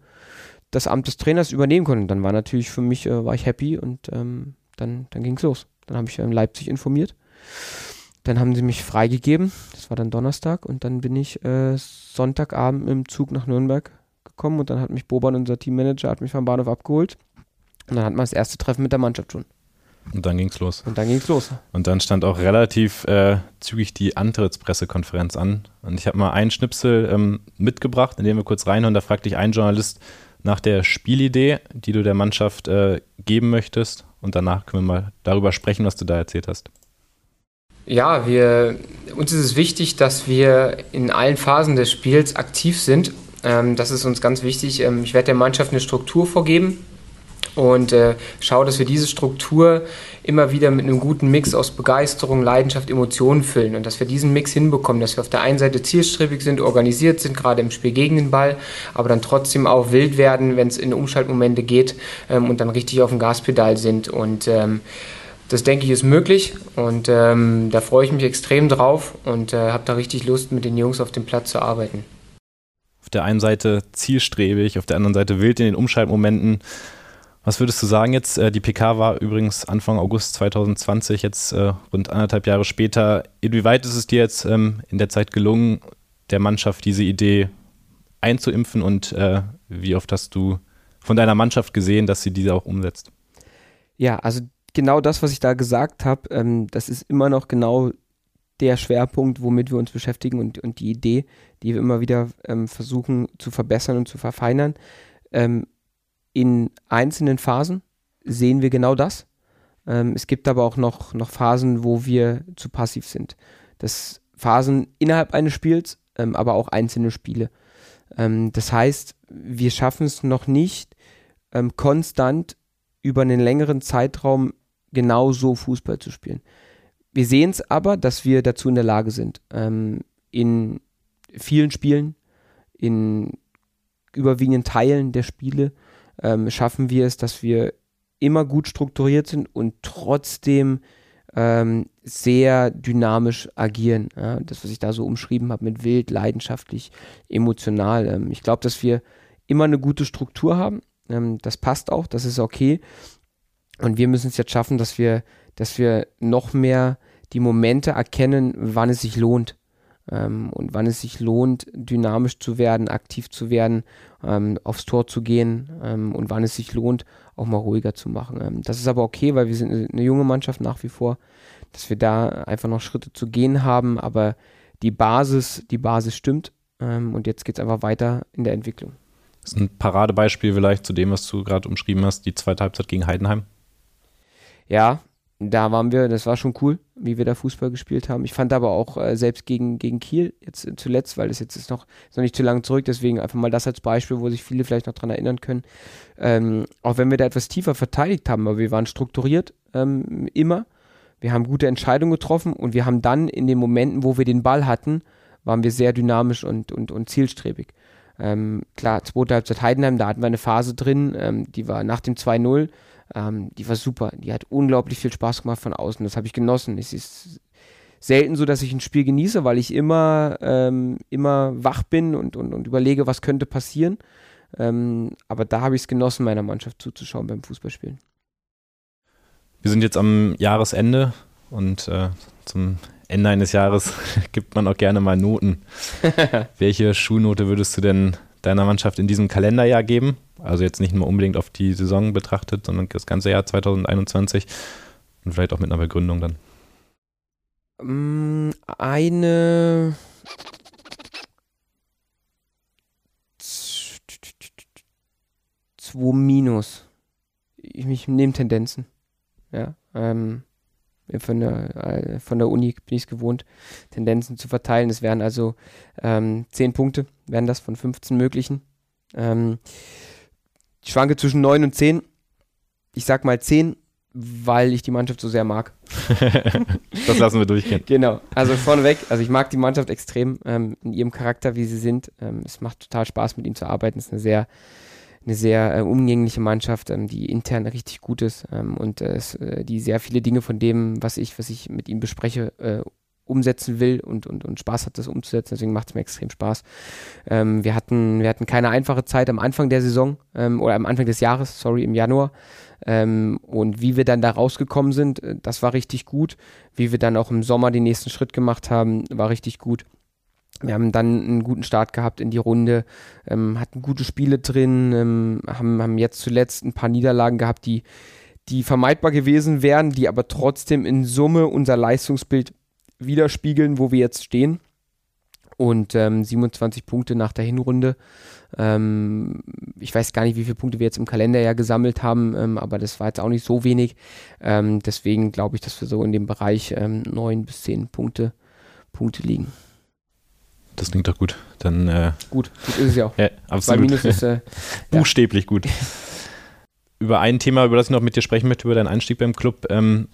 das Amt des Trainers übernehmen konnte. Und dann war natürlich für mich, äh, war ich happy und ähm, dann, dann ging es los. Dann habe ich in Leipzig informiert. Dann haben sie mich freigegeben. Das war dann Donnerstag. Und dann bin ich äh, Sonntagabend im Zug nach Nürnberg gekommen. Und dann hat mich Boban, unser Teammanager, hat mich vom Bahnhof abgeholt. Und dann hat man das erste Treffen mit der Mannschaft schon. Und dann ging's los. Und dann ging's los. Und dann stand auch relativ äh, zügig die Antrittspressekonferenz an. Und ich habe mal einen Schnipsel ähm, mitgebracht, in dem wir kurz reinhören. Da fragt dich ein Journalist nach der Spielidee, die du der Mannschaft äh, geben möchtest. Und danach können wir mal darüber sprechen, was du da erzählt hast. Ja, wir, uns ist es wichtig, dass wir in allen Phasen des Spiels aktiv sind. Ähm, das ist uns ganz wichtig. Ähm, ich werde der Mannschaft eine Struktur vorgeben, und äh, schaue, dass wir diese Struktur immer wieder mit einem guten Mix aus Begeisterung, Leidenschaft, Emotionen füllen und dass wir diesen Mix hinbekommen, dass wir auf der einen Seite zielstrebig sind, organisiert sind, gerade im Spiel gegen den Ball, aber dann trotzdem auch wild werden, wenn es in Umschaltmomente geht ähm, und dann richtig auf dem Gaspedal sind und ähm, das denke ich ist möglich und ähm, da freue ich mich extrem drauf und äh, habe da richtig Lust, mit den Jungs auf dem Platz zu arbeiten. Auf der einen Seite zielstrebig, auf der anderen Seite wild in den Umschaltmomenten. Was würdest du sagen jetzt? Äh, die PK war übrigens Anfang August 2020, jetzt äh, rund anderthalb Jahre später. Inwieweit ist es dir jetzt ähm, in der Zeit gelungen, der Mannschaft diese Idee einzuimpfen und äh, wie oft hast du von deiner Mannschaft gesehen, dass sie diese auch umsetzt? Ja, also genau das, was ich da gesagt habe, ähm, das ist immer noch genau der Schwerpunkt, womit wir uns beschäftigen und, und die Idee, die wir immer wieder ähm, versuchen zu verbessern und zu verfeinern. In einzelnen Phasen sehen wir genau das. Ähm, es gibt aber auch noch, noch Phasen, wo wir zu passiv sind. Das Phasen innerhalb eines Spiels, ähm, aber auch einzelne Spiele. Ähm, das heißt, wir schaffen es noch nicht, ähm, konstant über einen längeren Zeitraum genauso Fußball zu spielen. Wir sehen es aber, dass wir dazu in der Lage sind. Ähm, in vielen Spielen, in überwiegenden Teilen der Spiele ähm, schaffen wir es, dass wir immer gut strukturiert sind und trotzdem ähm, sehr dynamisch agieren. Ja, das, was ich da so umschrieben habe mit wild, leidenschaftlich, emotional. Ähm, ich glaube, dass wir immer eine gute Struktur haben. Ähm, das passt auch, das ist okay. Und wir müssen es jetzt schaffen, dass wir, dass wir noch mehr die Momente erkennen, wann es sich lohnt. Ähm, und wann es sich lohnt, dynamisch zu werden, aktiv zu werden, ähm, aufs Tor zu gehen ähm, und wann es sich lohnt, auch mal ruhiger zu machen. Ähm, das ist aber okay, weil wir sind eine, eine junge Mannschaft nach wie vor, dass wir da einfach noch Schritte zu gehen haben, aber die Basis, die Basis stimmt ähm, und jetzt geht es einfach weiter in der Entwicklung. Das ist ein Paradebeispiel vielleicht zu dem, was du gerade umschrieben hast, die zweite Halbzeit gegen Heidenheim. Ja, da waren wir, das war schon cool, wie wir da Fußball gespielt haben. Ich fand aber auch äh, selbst gegen, gegen Kiel jetzt zuletzt, weil das jetzt ist noch, ist noch nicht zu lange zurück, deswegen einfach mal das als Beispiel, wo sich viele vielleicht noch dran erinnern können. Ähm, auch wenn wir da etwas tiefer verteidigt haben, aber wir waren strukturiert ähm, immer. Wir haben gute Entscheidungen getroffen und wir haben dann in den Momenten, wo wir den Ball hatten, waren wir sehr dynamisch und, und, und zielstrebig. Ähm, klar, zweite Halbzeit Heidenheim, da hatten wir eine Phase drin, ähm, die war nach dem 2-0 ähm, die war super. Die hat unglaublich viel Spaß gemacht von außen. Das habe ich genossen. Es ist selten so, dass ich ein Spiel genieße, weil ich immer, ähm, immer wach bin und, und, und überlege, was könnte passieren. Ähm, aber da habe ich es genossen, meiner Mannschaft zuzuschauen beim Fußballspielen. Wir sind jetzt am Jahresende und äh, zum Ende eines Jahres [laughs] gibt man auch gerne mal Noten. [laughs] Welche Schulnote würdest du denn deiner Mannschaft in diesem Kalenderjahr geben? Also jetzt nicht nur unbedingt auf die Saison betrachtet, sondern das ganze Jahr 2021 und vielleicht auch mit einer Begründung dann. Mm, eine zwei minus. Ich, ich nehme Tendenzen. Ja. Ähm, von der, äh, von der Uni bin ich es gewohnt, Tendenzen zu verteilen. Es wären also ähm, 10 Punkte, wären das von 15 möglichen. Ähm, ich schwanke zwischen 9 und 10. Ich sag mal 10, weil ich die Mannschaft so sehr mag. [laughs] das lassen wir durchgehen. Genau. Also vorneweg, also ich mag die Mannschaft extrem ähm, in ihrem Charakter, wie sie sind. Ähm, es macht total Spaß, mit ihnen zu arbeiten. Es ist eine sehr, eine sehr äh, umgängliche Mannschaft, ähm, die intern richtig gut ist ähm, und äh, die sehr viele Dinge von dem, was ich, was ich mit ihnen bespreche, äh, umsetzen will und, und, und Spaß hat, das umzusetzen. Deswegen macht es mir extrem Spaß. Ähm, wir, hatten, wir hatten keine einfache Zeit am Anfang der Saison ähm, oder am Anfang des Jahres, sorry, im Januar. Ähm, und wie wir dann da rausgekommen sind, äh, das war richtig gut. Wie wir dann auch im Sommer den nächsten Schritt gemacht haben, war richtig gut. Wir haben dann einen guten Start gehabt in die Runde, ähm, hatten gute Spiele drin, ähm, haben, haben jetzt zuletzt ein paar Niederlagen gehabt, die, die vermeidbar gewesen wären, die aber trotzdem in Summe unser Leistungsbild widerspiegeln, wo wir jetzt stehen. Und ähm, 27 Punkte nach der Hinrunde. Ähm, ich weiß gar nicht, wie viele Punkte wir jetzt im Kalender ja gesammelt haben, ähm, aber das war jetzt auch nicht so wenig. Ähm, deswegen glaube ich, dass wir so in dem Bereich ähm, 9 bis 10 Punkte, Punkte liegen. Das klingt doch gut. Dann äh, gut, gut ist es ja auch. [laughs] ja, absolut. Minus ist äh, [laughs] buchstäblich ja. gut. über ein Thema, über das ich noch mit dir sprechen möchte, über deinen Einstieg beim Club. Ähm,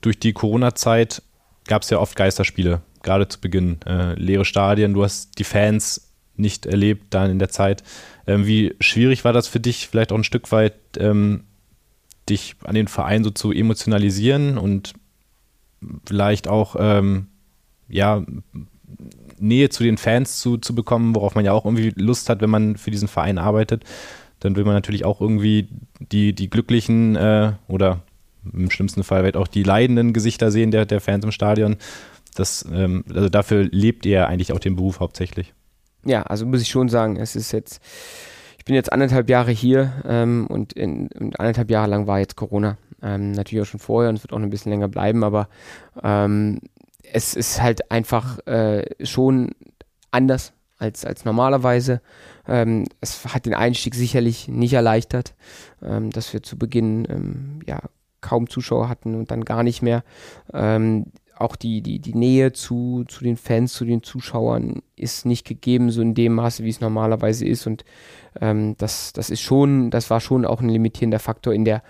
durch die Corona-Zeit gab es ja oft Geisterspiele, gerade zu Beginn. Äh, leere Stadien, du hast die Fans nicht erlebt dann in der Zeit. Ähm, wie schwierig war das für dich, vielleicht auch ein Stück weit, ähm, dich an den Verein so zu emotionalisieren und vielleicht auch ähm, ja, Nähe zu den Fans zu, zu bekommen, worauf man ja auch irgendwie Lust hat, wenn man für diesen Verein arbeitet. Dann will man natürlich auch irgendwie die, die glücklichen äh, oder im schlimmsten Fall wird auch die leidenden Gesichter sehen der, der Fans im Stadion. Das, ähm, also dafür lebt ihr eigentlich auch den Beruf hauptsächlich. Ja, also muss ich schon sagen, es ist jetzt, ich bin jetzt anderthalb Jahre hier ähm, und, in, und anderthalb Jahre lang war jetzt Corona. Ähm, natürlich auch schon vorher und es wird auch ein bisschen länger bleiben, aber ähm, es ist halt einfach äh, schon anders als, als normalerweise. Ähm, es hat den Einstieg sicherlich nicht erleichtert, ähm, dass wir zu Beginn ähm, ja kaum Zuschauer hatten und dann gar nicht mehr. Ähm, auch die, die, die Nähe zu, zu den Fans, zu den Zuschauern ist nicht gegeben, so in dem Maße, wie es normalerweise ist. Und ähm, das, das ist schon, das war schon auch ein limitierender Faktor in der,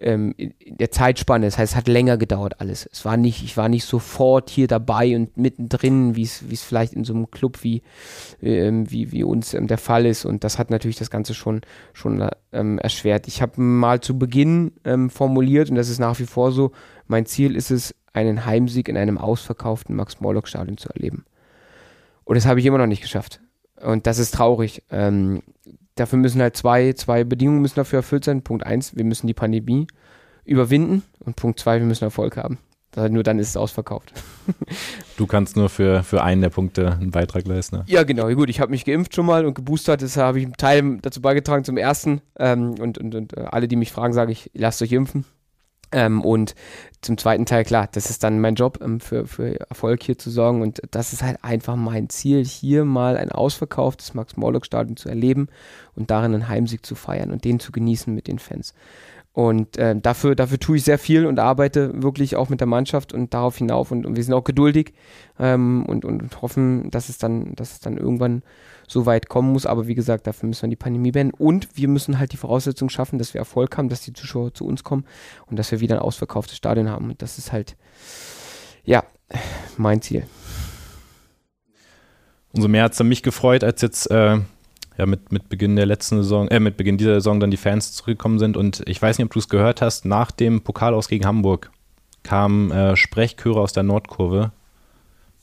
ähm, in der Zeitspanne. Das heißt, es hat länger gedauert alles. Es war nicht, ich war nicht sofort hier dabei und mittendrin, wie es, vielleicht in so einem Club wie, ähm, wie, wie uns ähm, der Fall ist. Und das hat natürlich das Ganze schon, schon ähm, erschwert. Ich habe mal zu Beginn ähm, formuliert, und das ist nach wie vor so, mein Ziel ist es, einen Heimsieg in einem ausverkauften Max-Morlock-Stadion zu erleben. Und das habe ich immer noch nicht geschafft. Und das ist traurig. Ähm, dafür müssen halt zwei, zwei Bedingungen müssen dafür erfüllt sein. Punkt eins, wir müssen die Pandemie überwinden. Und Punkt zwei, wir müssen Erfolg haben. Nur dann ist es ausverkauft. [laughs] Du kannst nur für, für einen der Punkte einen Beitrag leisten. Ne? Ja, genau. Gut, ich habe mich geimpft schon mal und geboostert. Das habe ich einen Teil dazu beigetragen zum ersten. Ähm, und, und, und äh, alle, die mich fragen, sage ich, lasst euch impfen. Ähm, und zum zweiten Teil, klar, das ist dann mein Job, ähm, für, für Erfolg hier zu sorgen. Und das ist halt einfach mein Ziel, hier mal ein ausverkauftes Max-Morlock-Stadion zu erleben und darin einen Heimsieg zu feiern und den zu genießen mit den Fans. Und äh, dafür, dafür tue ich sehr viel und arbeite wirklich auch mit der Mannschaft und darauf hinauf. Und, und wir sind auch geduldig ähm, und, und hoffen, dass es dann, dass es dann irgendwann so weit kommen muss. Aber wie gesagt, dafür müssen wir die Pandemie beenden. Und wir müssen halt die Voraussetzungen schaffen, dass wir Erfolg haben, dass die Zuschauer zu uns kommen und dass wir wieder ein ausverkauftes Stadion haben. Und das ist halt, ja, mein Ziel. Umso mehr hat es mich gefreut, als jetzt äh, ja, mit, mit Beginn der letzten Saison, äh, mit Beginn dieser Saison dann die Fans zurückgekommen sind. Und ich weiß nicht, ob du es gehört hast, nach dem Pokal aus gegen Hamburg kamen äh, Sprechchöre aus der Nordkurve,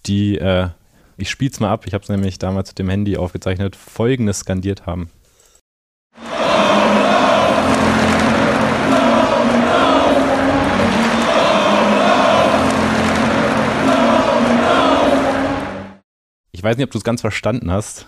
die äh, ich spiel's mal ab, ich habe es nämlich damals mit dem Handy aufgezeichnet, folgendes skandiert haben. Ich weiß nicht, ob du es ganz verstanden hast,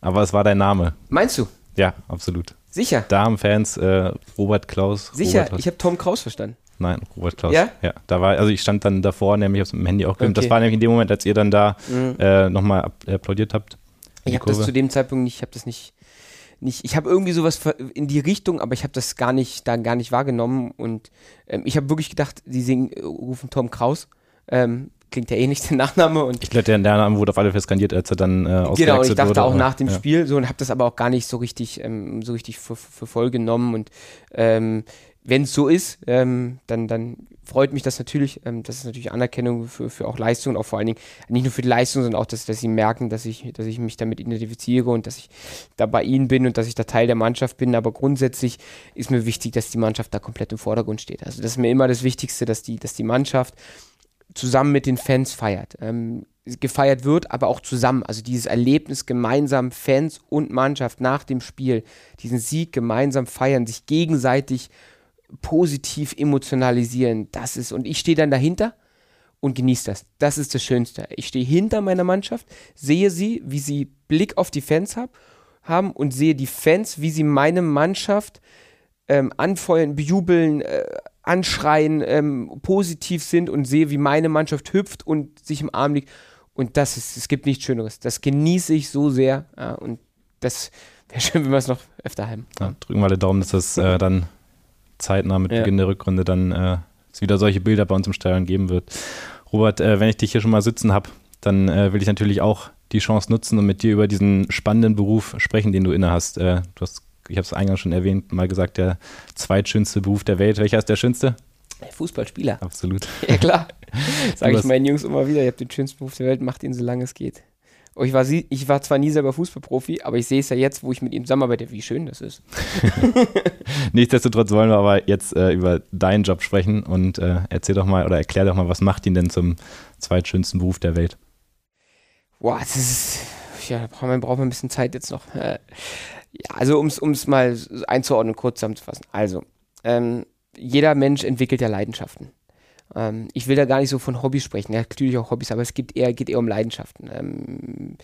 aber es war dein Name. Meinst du? Ja, absolut. Sicher. Da haben Fans äh, Robert Klaus. Sicher, Robert ich habe Tom Kraus verstanden. Nein, Robert Klaus. Ja? Ja, da war, also ich stand dann davor, nämlich auf dem Handy auch gefilmt. Okay. Das war nämlich in dem Moment, als ihr dann da Mhm. äh, nochmal applaudiert habt. Ich habe das zu dem Zeitpunkt nicht, ich habe das nicht, nicht ich habe irgendwie sowas in die Richtung, aber ich habe das gar nicht, da gar nicht wahrgenommen und ähm, ich habe wirklich gedacht, die singen, äh, rufen Tom Kraus, ähm, klingt ja eh nicht der Nachname und Ich glaube, der, der Name wurde auf alle Fälle skandiert, als er dann äh, Genau, und ich ausgewechselt dachte wurde. auch aber- nach dem ja. Spiel so und habe das aber auch gar nicht so richtig, ähm, so richtig für, für voll genommen. Und ähm, wenn es so ist, ähm, dann, dann freut mich das natürlich. Ähm, das ist natürlich Anerkennung für, für auch Leistung, auch vor allen Dingen nicht nur für die Leistung, sondern auch, dass, dass sie merken, dass ich, dass ich mich damit identifiziere und dass ich da bei ihnen bin und dass ich da Teil der Mannschaft bin. Aber grundsätzlich ist mir wichtig, dass die Mannschaft da komplett im Vordergrund steht. Also das ist mir immer das Wichtigste, dass die, dass die Mannschaft zusammen mit den Fans feiert. Ähm, gefeiert wird, aber auch zusammen. Also dieses Erlebnis gemeinsam, Fans und Mannschaft nach dem Spiel, diesen Sieg gemeinsam feiern, sich gegenseitig positiv emotionalisieren. Das ist, und ich stehe dann dahinter und genieße das. Das ist das Schönste. Ich stehe hinter meiner Mannschaft, sehe sie, wie sie Blick auf die Fans hab, haben und sehe die Fans, wie sie meine Mannschaft ähm, anfeuern, bejubeln, äh, anschreien, ähm, positiv sind und sehe, wie meine Mannschaft hüpft und sich im Arm liegt. Und das ist, es gibt nichts Schöneres. Das genieße ich so sehr. Ja, und das wäre schön, wenn wir es noch öfter haben. Ja, drücken wir alle Daumen, dass das äh, dann zeitnah mit Ja. Beginn der Rückrunde dann äh, es wieder solche Bilder bei uns im Stadion geben wird. Robert, äh, wenn ich dich hier schon mal sitzen habe, dann äh, will ich natürlich auch die Chance nutzen und mit dir über diesen spannenden Beruf sprechen, den du innehast. Äh, du hast, ich habe es eingangs schon erwähnt, mal gesagt, der zweitschönste Beruf der Welt. Welcher ist der schönste? Fußballspieler. Absolut. Ja, klar. [laughs] Sage ich meinen Jungs immer wieder, ihr habt den schönsten Beruf der Welt, macht ihn, solange es geht. Und ich war, ich war zwar nie selber Fußballprofi, aber ich sehe es ja jetzt, wo ich mit ihm zusammenarbeite, wie schön das ist. [laughs] [laughs] Nichtsdestotrotz wollen wir aber jetzt äh, über deinen Job sprechen und äh, erzähl doch mal oder erklär doch mal, was macht ihn denn zum zweitschönsten Beruf der Welt? Boah, das ist, ja, da braucht man, braucht man ein bisschen Zeit jetzt noch. Äh, ja, also um es mal einzuordnen, kurz zusammenzufassen. Also, ähm, jeder Mensch entwickelt ja Leidenschaften. Ähm, ich will da gar nicht so von Hobbys sprechen, ja, natürlich auch Hobbys, aber es geht eher, geht eher um Leidenschaften. Ähm,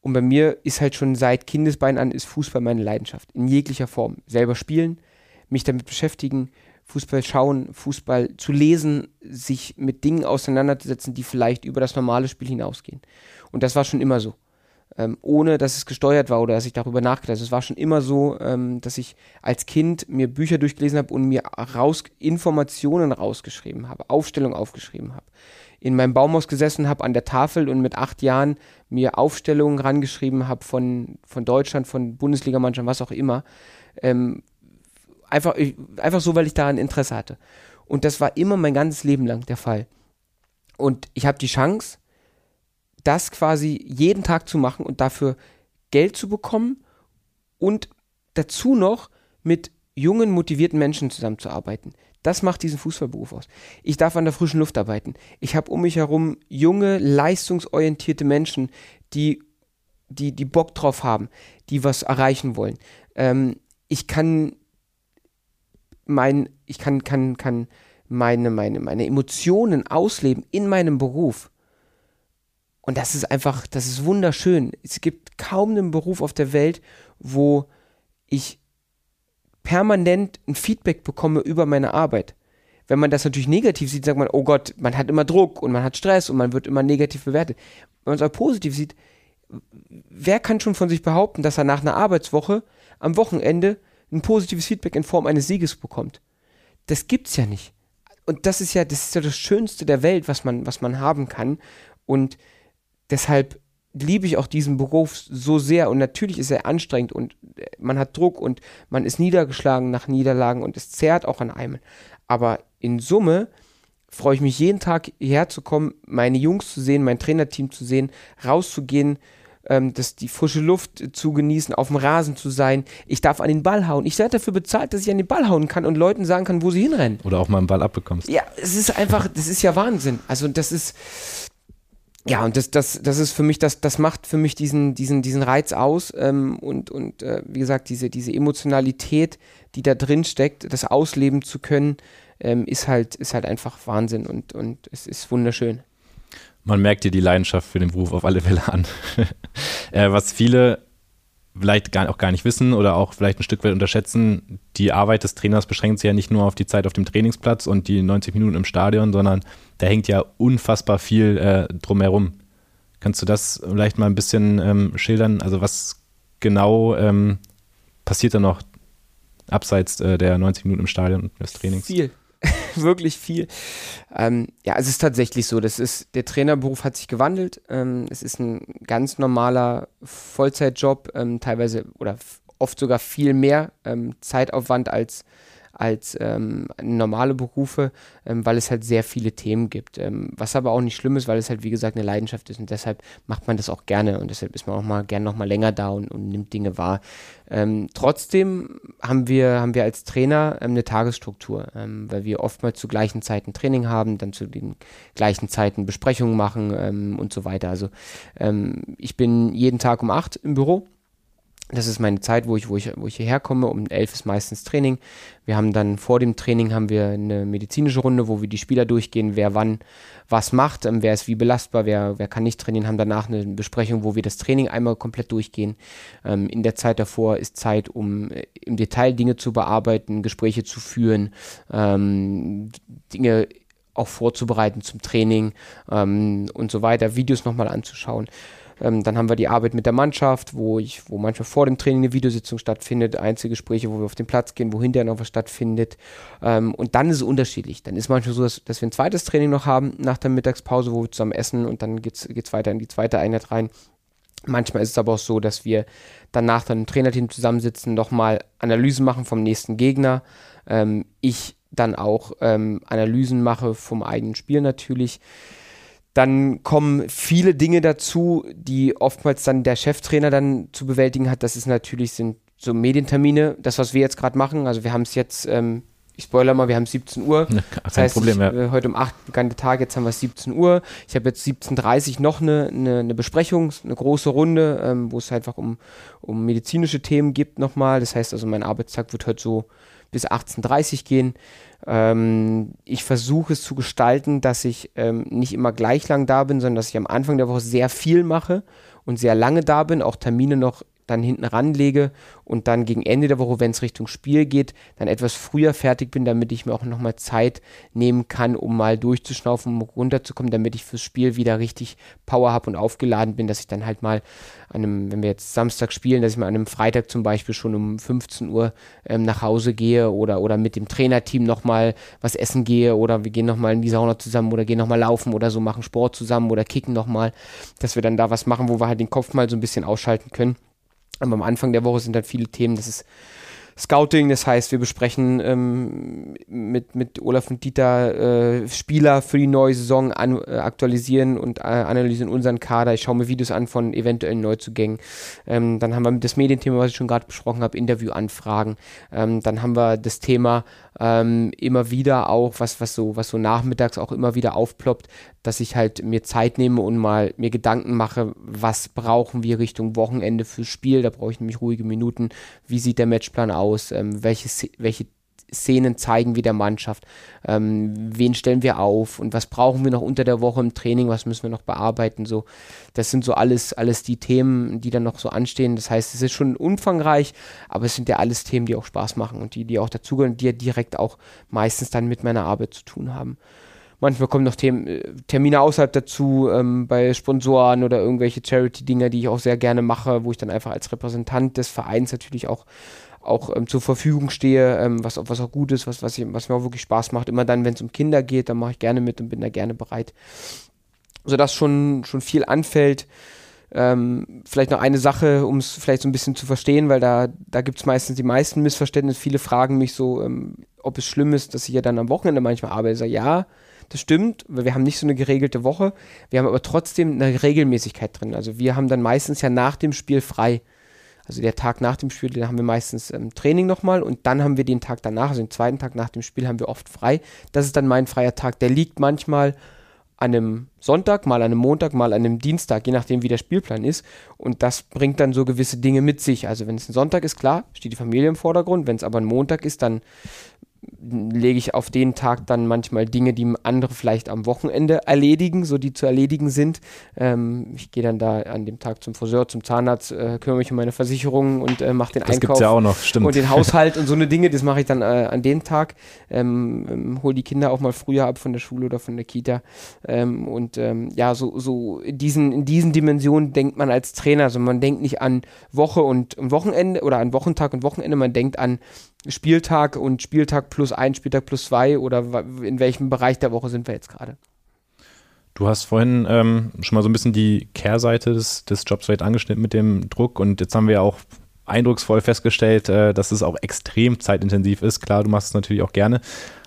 und bei mir ist halt schon seit Kindesbein an ist Fußball meine Leidenschaft. In jeglicher Form. Selber spielen, mich damit beschäftigen, Fußball schauen, Fußball zu lesen, sich mit Dingen auseinanderzusetzen, die vielleicht über das normale Spiel hinausgehen. Und das war schon immer so. Ähm, ohne dass es gesteuert war oder dass ich darüber nachgedacht habe. Es war schon immer so, ähm, dass ich als Kind mir Bücher durchgelesen habe und mir raus, Informationen rausgeschrieben habe, Aufstellungen aufgeschrieben habe. In meinem Baumhaus gesessen habe an der Tafel und mit acht Jahren mir Aufstellungen rangeschrieben habe von, von Deutschland, von Bundesligamannschaften, was auch immer. Ähm, einfach, einfach so, weil ich da ein Interesse hatte. Und das war immer mein ganzes Leben lang der Fall. Und ich habe die Chance, das quasi jeden Tag zu machen und dafür Geld zu bekommen und dazu noch mit jungen, motivierten Menschen zusammenzuarbeiten. Das macht diesen Fußballberuf aus. Ich darf an der frischen Luft arbeiten. Ich habe um mich herum junge, leistungsorientierte Menschen, die, die, die Bock drauf haben, die was erreichen wollen. Ähm, ich kann mein, ich kann, kann, kann meine, meine, meine Emotionen ausleben in meinem Beruf. Und das ist einfach, das ist wunderschön. Es gibt kaum einen Beruf auf der Welt, wo ich permanent ein Feedback bekomme über meine Arbeit. Wenn man das natürlich negativ sieht, sagt man, oh Gott, man hat immer Druck und man hat Stress und man wird immer negativ bewertet. Wenn man es aber positiv sieht, wer kann schon von sich behaupten, dass er nach einer Arbeitswoche am Wochenende ein positives Feedback in Form eines Sieges bekommt? Das gibt's ja nicht. Und das ist ja, das ist ja das Schönste der Welt, was man, was man haben kann. Und deshalb liebe ich auch diesen Beruf so sehr und natürlich ist er anstrengend und äh, man hat Druck und man ist niedergeschlagen nach Niederlagen und es zerrt auch an einem. Aber in Summe freue ich mich jeden Tag hierher zu kommen, meine Jungs zu sehen, mein Trainerteam zu sehen, rauszugehen, ähm, das, die frische Luft zu genießen, auf dem Rasen zu sein. Ich darf an den Ball hauen. Ich werde dafür bezahlt, dass ich an den Ball hauen kann und Leuten sagen kann, wo sie hinrennen. Oder auch mal einen Ball abbekommst. Ja, es ist einfach, das ist ja Wahnsinn. Also das ist, ja, und das, das, das ist für mich, das, das macht für mich diesen, diesen, diesen Reiz aus ähm, und, und äh, wie gesagt, diese, diese Emotionalität, die da drin steckt, das ausleben zu können, ähm, ist halt, ist halt einfach Wahnsinn und, und es ist wunderschön. Man merkt dir die Leidenschaft für den Beruf auf alle Fälle an. [laughs] äh, was viele vielleicht gar, auch gar nicht wissen oder auch vielleicht ein Stück weit unterschätzen, die Arbeit des Trainers beschränkt sich ja nicht nur auf die Zeit auf dem Trainingsplatz und die 90 Minuten im Stadion, sondern da hängt ja unfassbar viel äh, drumherum. Kannst du das vielleicht mal ein bisschen ähm, schildern? Also was genau ähm, passiert da noch abseits äh, der 90 Minuten im Stadion und des Trainings? Viel. [laughs] wirklich viel. Ähm, ja, es ist tatsächlich so. Das ist, der Trainerberuf hat sich gewandelt. Ähm, es ist ein ganz normaler Vollzeitjob, ähm, teilweise oder oft sogar viel mehr ähm, Zeitaufwand als als ähm, normale Berufe, ähm, weil es halt sehr viele Themen gibt. Ähm, was aber auch nicht schlimm ist, weil es halt wie gesagt eine Leidenschaft ist und deshalb macht man das auch gerne und deshalb ist man auch mal gerne noch mal länger da und, und nimmt Dinge wahr. Ähm, trotzdem haben wir, haben wir als Trainer ähm, eine Tagesstruktur, weil wir oftmals zu gleichen Zeiten Training haben, dann zu den gleichen Zeiten Besprechungen machen und so weiter. Also ich bin jeden Tag um acht im Büro das ist meine Zeit, wo ich, wo ich, wo ich hierher komme. Um elf ist meistens Training. Wir haben dann vor dem Training haben wir eine medizinische Runde, wo wir die Spieler durchgehen, wer wann was macht, ähm, wer ist wie belastbar, wer, wer kann nicht trainieren, haben danach eine Besprechung, wo wir das Training einmal komplett durchgehen. Ähm, in der Zeit davor ist Zeit, um äh, im Detail Dinge zu bearbeiten, Gespräche zu führen, ähm, Dinge auch vorzubereiten zum Training ähm, und so weiter, Videos nochmal anzuschauen. Ähm, dann haben wir die Arbeit mit der Mannschaft, wo ich, wo manchmal vor dem Training eine Videositzung stattfindet, Einzelgespräche, wo wir auf den Platz gehen, wo hinterher noch was stattfindet. Ähm, und dann ist es unterschiedlich. Dann ist manchmal so, dass, dass wir ein zweites Training noch haben nach der Mittagspause, wo wir zusammen essen und dann geht es weiter in die zweite Einheit rein. Manchmal ist es aber auch so, dass wir danach dann im Trainerteam zusammensitzen, nochmal Analysen machen vom nächsten Gegner. Ähm, ich dann auch ähm, Analysen mache vom eigenen Spiel natürlich. Dann kommen viele Dinge dazu, die oftmals dann der Cheftrainer dann zu bewältigen hat. Das ist natürlich sind so Medientermine, das was wir jetzt gerade machen. Also wir haben es jetzt, ähm, ich spoiler mal, wir haben 17 Uhr. Ja, das heißt, Problem, ja. äh, heute um 8 begann der Tag, jetzt haben wir 17 Uhr. Ich habe jetzt 17.30 Uhr noch eine, eine, eine, Besprechung, eine große Runde, ähm, wo es einfach um, um medizinische Themen gibt nochmal. Das heißt also, mein Arbeitstag wird heute so bis 18.30 Uhr gehen. Ähm, ich versuche es zu gestalten, dass ich ähm, nicht immer gleich lang da bin, sondern dass ich am Anfang der Woche sehr viel mache und sehr lange da bin, auch Termine noch dann hinten ranlege und dann gegen Ende der Woche, wenn es Richtung Spiel geht, dann etwas früher fertig bin, damit ich mir auch nochmal Zeit nehmen kann, um mal durchzuschnaufen, um runterzukommen, damit ich fürs Spiel wieder richtig Power habe und aufgeladen bin, dass ich dann halt mal an einem, wenn wir jetzt Samstag spielen, dass ich mal an einem Freitag zum Beispiel schon um 15 Uhr ähm, nach Hause gehe oder, oder mit dem Trainerteam nochmal was essen gehe oder wir gehen nochmal in die Sauna zusammen oder gehen nochmal laufen oder so, machen Sport zusammen oder kicken nochmal, dass wir dann da was machen, wo wir halt den Kopf mal so ein bisschen ausschalten können. Aber am Anfang der Woche sind dann viele Themen, das ist Scouting, das heißt, wir besprechen ähm, mit, mit Olaf und Dieter äh, Spieler für die neue Saison an, äh, aktualisieren und äh, analysieren unseren Kader. Ich schaue mir Videos an von eventuellen Neuzugängen. Ähm, dann haben wir das Medienthema, was ich schon gerade besprochen habe, Interviewanfragen. Ähm, dann haben wir das Thema ähm, immer wieder auch, was, was, so, was so nachmittags auch immer wieder aufploppt, dass ich halt mir Zeit nehme und mal mir Gedanken mache, was brauchen wir Richtung Wochenende fürs Spiel. Da brauche ich nämlich ruhige Minuten. Wie sieht der Matchplan aus? Ähm, welche, welche Szenen zeigen wir der Mannschaft, ähm, wen stellen wir auf und was brauchen wir noch unter der Woche im Training, was müssen wir noch bearbeiten. So, das sind so alles, alles die Themen, die dann noch so anstehen. Das heißt, es ist schon umfangreich, aber es sind ja alles Themen, die auch Spaß machen und die, die auch dazugehören, die ja direkt auch meistens dann mit meiner Arbeit zu tun haben. Manchmal kommen noch Themen, äh, Termine außerhalb dazu, ähm, bei Sponsoren oder irgendwelche Charity-Dinger, die ich auch sehr gerne mache, wo ich dann einfach als Repräsentant des Vereins natürlich auch auch ähm, zur Verfügung stehe, ähm, was, was auch gut ist, was, was, ich, was mir auch wirklich Spaß macht. Immer dann, wenn es um Kinder geht, dann mache ich gerne mit und bin da gerne bereit. Sodass schon, schon viel anfällt. Ähm, vielleicht noch eine Sache, um es vielleicht so ein bisschen zu verstehen, weil da, da gibt es meistens die meisten Missverständnisse. Viele fragen mich so, ähm, ob es schlimm ist, dass ich ja dann am Wochenende manchmal arbeite. Ich sage, ja, das stimmt, weil wir haben nicht so eine geregelte Woche. Wir haben aber trotzdem eine Regelmäßigkeit drin. Also wir haben dann meistens ja nach dem Spiel frei. Also der Tag nach dem Spiel, den haben wir meistens ähm, Training nochmal und dann haben wir den Tag danach, also den zweiten Tag nach dem Spiel haben wir oft frei. Das ist dann mein freier Tag. Der liegt manchmal an einem Sonntag, mal an einem Montag, mal an einem Dienstag, je nachdem wie der Spielplan ist. Und das bringt dann so gewisse Dinge mit sich. Also wenn es ein Sonntag ist, klar, steht die Familie im Vordergrund. Wenn es aber ein Montag ist, dann lege ich auf den Tag dann manchmal Dinge, die andere vielleicht am Wochenende erledigen, so die zu erledigen sind. Ähm, ich gehe dann da an dem Tag zum Friseur, zum Zahnarzt, äh, kümmere mich um meine Versicherungen und äh, mache den das Einkauf. Gibt's ja auch noch, stimmt. Und den [laughs] Haushalt und so eine Dinge, das mache ich dann äh, an dem Tag. Ähm, ähm, hole die Kinder auch mal früher ab von der Schule oder von der Kita. Ähm, und ähm, ja, so, so in, diesen, in diesen Dimensionen denkt man als Trainer. Also man denkt nicht an Woche und, und Wochenende oder an Wochentag und Wochenende, man denkt an Spieltag und Spieltag plus ein, Spieltag plus zwei oder in welchem Bereich der Woche sind wir jetzt gerade? Du hast vorhin ähm, schon mal so ein bisschen die Kehrseite des, des Jobs vielleicht angeschnitten mit dem Druck und jetzt haben wir ja auch eindrucksvoll festgestellt, äh, dass es auch extrem zeitintensiv ist. Klar, du machst es natürlich auch gerne,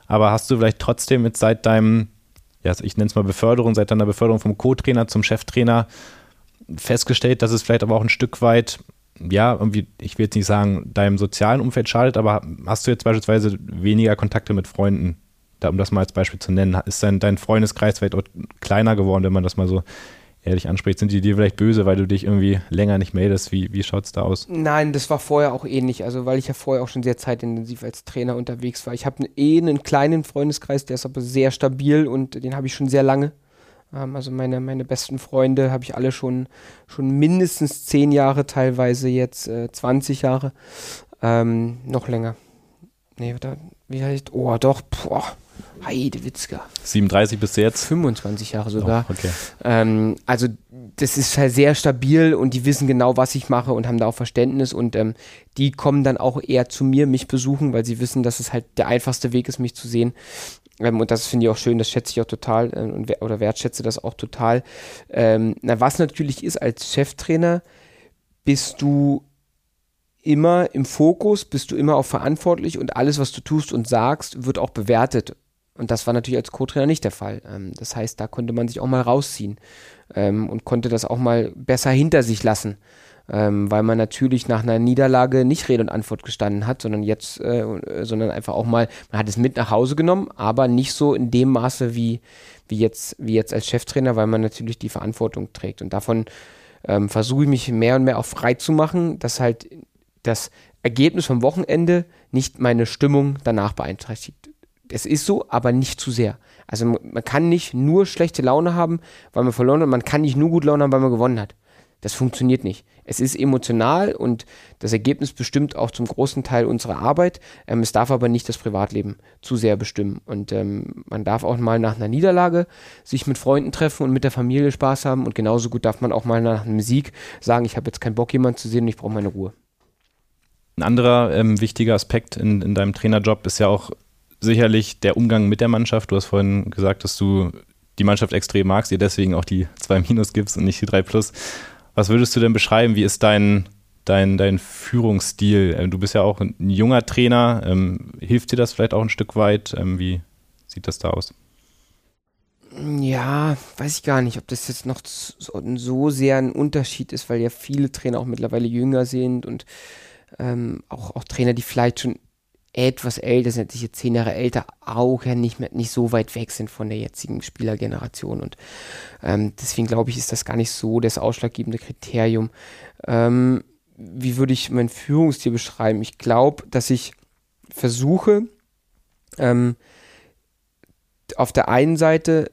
aber hast du vielleicht trotzdem jetzt seit deinem, ja, ich nenne es mal Beförderung, seit deiner Beförderung vom Co-Trainer zum Cheftrainer festgestellt, dass es vielleicht aber auch ein Stück weit ja, irgendwie, ich will jetzt nicht sagen, deinem sozialen Umfeld schadet, aber hast du jetzt beispielsweise weniger Kontakte mit Freunden? Da, um das mal als Beispiel zu nennen, ist dein, dein Freundeskreis vielleicht auch kleiner geworden, wenn man das mal so ehrlich anspricht? Sind die dir vielleicht böse, weil du dich irgendwie länger nicht meldest? Wie, wie schaut es da aus? Nein, das war vorher auch ähnlich. Also, weil ich ja vorher auch schon sehr zeitintensiv als Trainer unterwegs war. Ich habe eh einen kleinen Freundeskreis, der ist aber sehr stabil und den habe ich schon sehr lange. Ähm, also meine, meine besten Freunde habe ich alle schon, schon mindestens zehn Jahre, teilweise jetzt äh, 20 Jahre. Ähm, noch länger. Nee, da, wie heißt, oh doch, boah, Heidewitzka. 37 bis jetzt? 25 Jahre sogar. Oh, okay. Ähm, also das ist halt sehr stabil und die wissen genau, was ich mache und haben da auch Verständnis und ähm, die kommen dann auch eher zu mir, mich besuchen, weil sie wissen, dass es halt der einfachste Weg ist, mich zu sehen. Ähm, und das finde ich auch schön, das schätze ich auch total äh, und, oder wertschätze das auch total. Ähm, na, was natürlich ist, als Cheftrainer bist du immer im Fokus, bist du immer auch verantwortlich und alles, was du tust und sagst, wird auch bewertet. Und das war natürlich als Co-Trainer nicht der Fall. Ähm, das heißt, da konnte man sich auch mal rausziehen ähm, und konnte das auch mal besser hinter sich lassen ähm, weil man natürlich nach einer Niederlage nicht Rede und Antwort gestanden hat, sondern jetzt, äh, sondern einfach auch mal, man hat es mit nach Hause genommen, aber nicht so in dem Maße wie, wie, jetzt, wie jetzt als Cheftrainer, weil man natürlich die Verantwortung trägt. Und davon ähm, versuche ich mich mehr und mehr auch frei zu machen, dass halt das Ergebnis vom Wochenende nicht meine Stimmung danach beeinträchtigt. Es ist so, aber nicht zu sehr. Also man kann nicht nur schlechte Laune haben, weil man verloren hat, man kann nicht nur gut Laune haben, weil man gewonnen hat Das funktioniert nicht. Es ist emotional und das Ergebnis bestimmt auch zum großen Teil unsere Arbeit. Ähm, es darf aber nicht das Privatleben zu sehr bestimmen. Und ähm, man darf auch mal nach einer Niederlage sich mit Freunden treffen und mit der Familie Spaß haben. Und genauso gut darf man auch mal nach einem Sieg sagen, ich habe jetzt keinen Bock, jemanden zu sehen und ich brauche meine Ruhe. Ein anderer ähm, wichtiger Aspekt in, in deinem Trainerjob ist ja auch sicherlich der Umgang mit der Mannschaft. Du hast vorhin gesagt, dass du die Mannschaft extrem magst, ihr deswegen auch die zwei Minus gibst und nicht die drei Plus. Was würdest du denn beschreiben? Wie ist dein, dein, dein Führungsstil? Ähm, du bist ja auch ein junger Trainer. Ähm, hilft dir das vielleicht auch ein Stück weit? Ähm, wie sieht das da aus? Ja, weiß ich gar nicht, ob das jetzt noch so, so sehr ein Unterschied ist, weil ja viele Trainer auch mittlerweile jünger sind und ähm, auch, auch Trainer, die vielleicht schon etwas älter sind, natürlich zehn Jahre älter, auch ja nicht mehr nicht so weit weg sind von der jetzigen Spielergeneration. Und ähm, deswegen glaube ich, ist das gar nicht so das ausschlaggebende Kriterium. Ähm, wie würde ich mein Führungsstil beschreiben? Ich glaube, dass ich versuche, ähm, auf der einen Seite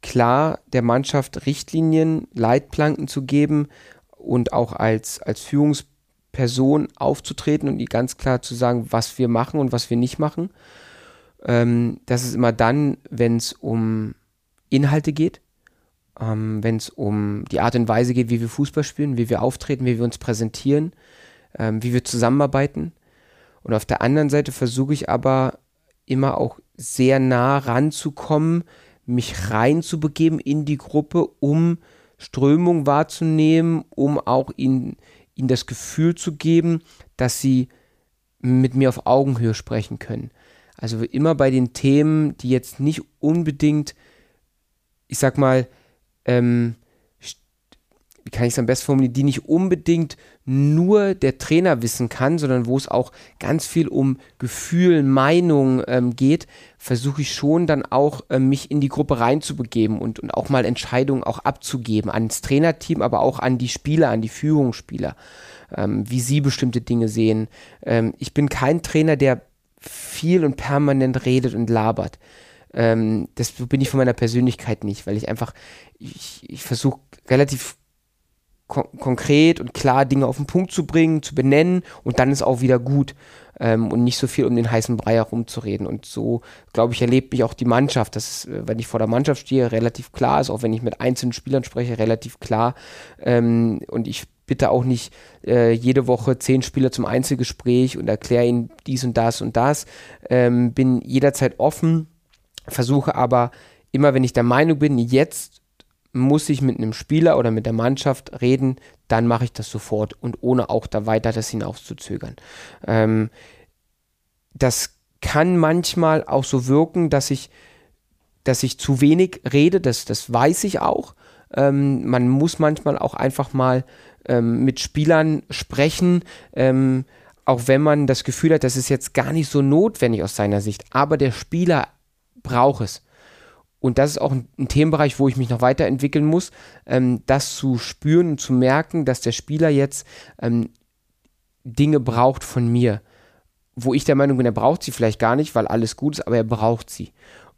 klar der Mannschaft Richtlinien, Leitplanken zu geben und auch als, als Führungsperson Person aufzutreten und ihr ganz klar zu sagen, was wir machen und was wir nicht machen. Ähm, das ist immer dann, wenn es um Inhalte geht, ähm, wenn es um die Art und Weise geht, wie wir Fußball spielen, wie wir auftreten, wie wir uns präsentieren, ähm, wie wir zusammenarbeiten. Und auf der anderen Seite versuche ich aber immer auch sehr nah ranzukommen, mich reinzubegeben in die Gruppe, um Strömung wahrzunehmen, um auch in, ihnen das Gefühl zu geben, dass sie mit mir auf Augenhöhe sprechen können. Also immer bei den Themen, die jetzt nicht unbedingt, ich sag mal, ähm, wie kann ich es am besten formulieren, die nicht unbedingt nur der Trainer wissen kann, sondern wo es auch ganz viel um Gefühl, Meinung ähm, geht, versuche ich schon dann auch äh, mich in die Gruppe reinzubegeben und, und auch mal Entscheidungen auch abzugeben ans Trainerteam, aber auch an die Spieler, an die Führungsspieler, ähm, wie sie bestimmte Dinge sehen. Ähm, ich bin kein Trainer, der viel und permanent redet und labert. Ähm, das bin ich von meiner Persönlichkeit nicht, weil ich einfach, ich, ich versuche relativ kon konkret und klar Dinge auf den Punkt zu bringen, zu benennen und dann ist auch wieder gut ähm, und nicht so viel um den heißen Brei herumzureden. Und so, glaube ich, erlebt mich auch die Mannschaft, dass, äh, wenn ich vor der Mannschaft stehe, relativ klar ist, auch wenn ich mit einzelnen Spielern spreche, relativ klar. Ähm, und ich bitte auch nicht äh, jede Woche zehn Spieler zum Einzelgespräch und erkläre ihnen dies und das und das. Ähm, bin jederzeit offen, versuche aber immer, wenn ich der Meinung bin, jetzt muss ich mit einem Spieler oder mit der Mannschaft reden, dann mache ich das sofort und ohne auch da weiter das hinauszuzögern. Ähm, das kann manchmal auch so wirken, dass ich, dass ich zu wenig rede, das, das weiß ich auch. Ähm, man muss manchmal auch einfach mal ähm, mit Spielern sprechen, ähm, auch wenn man das Gefühl hat, das ist jetzt gar nicht so notwendig aus seiner Sicht, aber der Spieler braucht es. Und das ist auch ein, ein Themenbereich, wo ich mich noch weiterentwickeln muss, ähm, das zu spüren und zu merken, dass der Spieler jetzt ähm, Dinge braucht von mir, wo ich der Meinung bin, er braucht sie vielleicht gar nicht, weil alles gut ist, aber er braucht sie.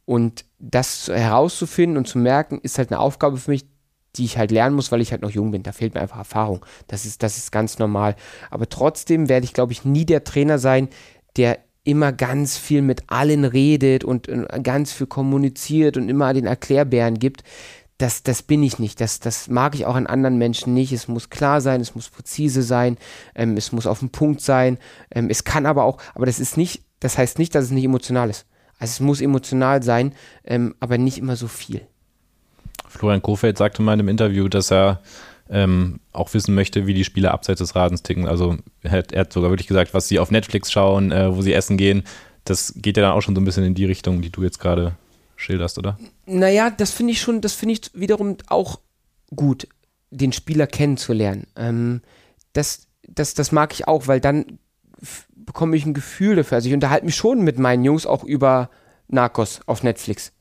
Und das herauszufinden und zu merken, ist halt eine Aufgabe für mich, die ich halt lernen muss, weil ich halt noch jung bin. Da fehlt mir einfach Erfahrung. Das ist, das ist ganz normal. Aber trotzdem werde ich, glaube ich, nie der Trainer sein, der immer ganz viel mit allen redet und, und ganz viel kommuniziert und immer den Erklärbären gibt. Das, das bin ich nicht. Das, das mag ich auch an anderen Menschen nicht. Es muss klar sein, es muss präzise sein, ähm, es muss auf den Punkt sein. Ähm, es kann aber auch, aber das ist nicht, das heißt nicht, dass es nicht emotional ist. Also es muss emotional sein, ähm, aber nicht immer so viel. Florian Kofeld sagte mal in einem Interview, dass er ähm, auch wissen möchte, wie die Spieler abseits des Rasens ticken. Also er hat, er hat sogar wirklich gesagt, was sie auf Netflix schauen, äh, wo sie essen gehen. Das geht ja dann auch schon so ein bisschen in die Richtung, die du jetzt gerade schilderst, oder? Naja, das finde ich schon, das finde ich wiederum auch gut, den Spieler kennenzulernen. Ähm, das, das, das mag ich auch, weil dann bekomme ich ein Gefühl dafür. Also ich unterhalte mich schon mit meinen Jungs auch über Narcos auf Netflix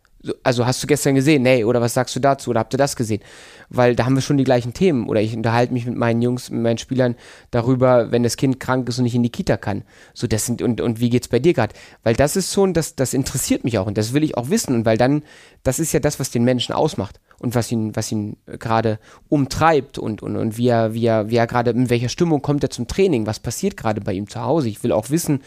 also hast du gestern gesehen, nee, oder was sagst du dazu, oder habt ihr das gesehen? Weil da haben wir schon die gleichen Themen. Oder ich unterhalte mich mit meinen Jungs, mit meinen Spielern darüber, wenn das Kind krank ist und nicht in die Kita kann. So, das sind, und, und wie geht's bei dir gerade? Weil das ist schon, das, das interessiert mich auch und das will ich auch wissen. Und weil dann, das ist ja das, was den Menschen ausmacht. Und was ihn, was ihn gerade umtreibt und, und, und wie er, wie er, wie er gerade, in welcher Stimmung kommt er zum Training, was passiert gerade bei ihm zu Hause. Ich will auch wissen,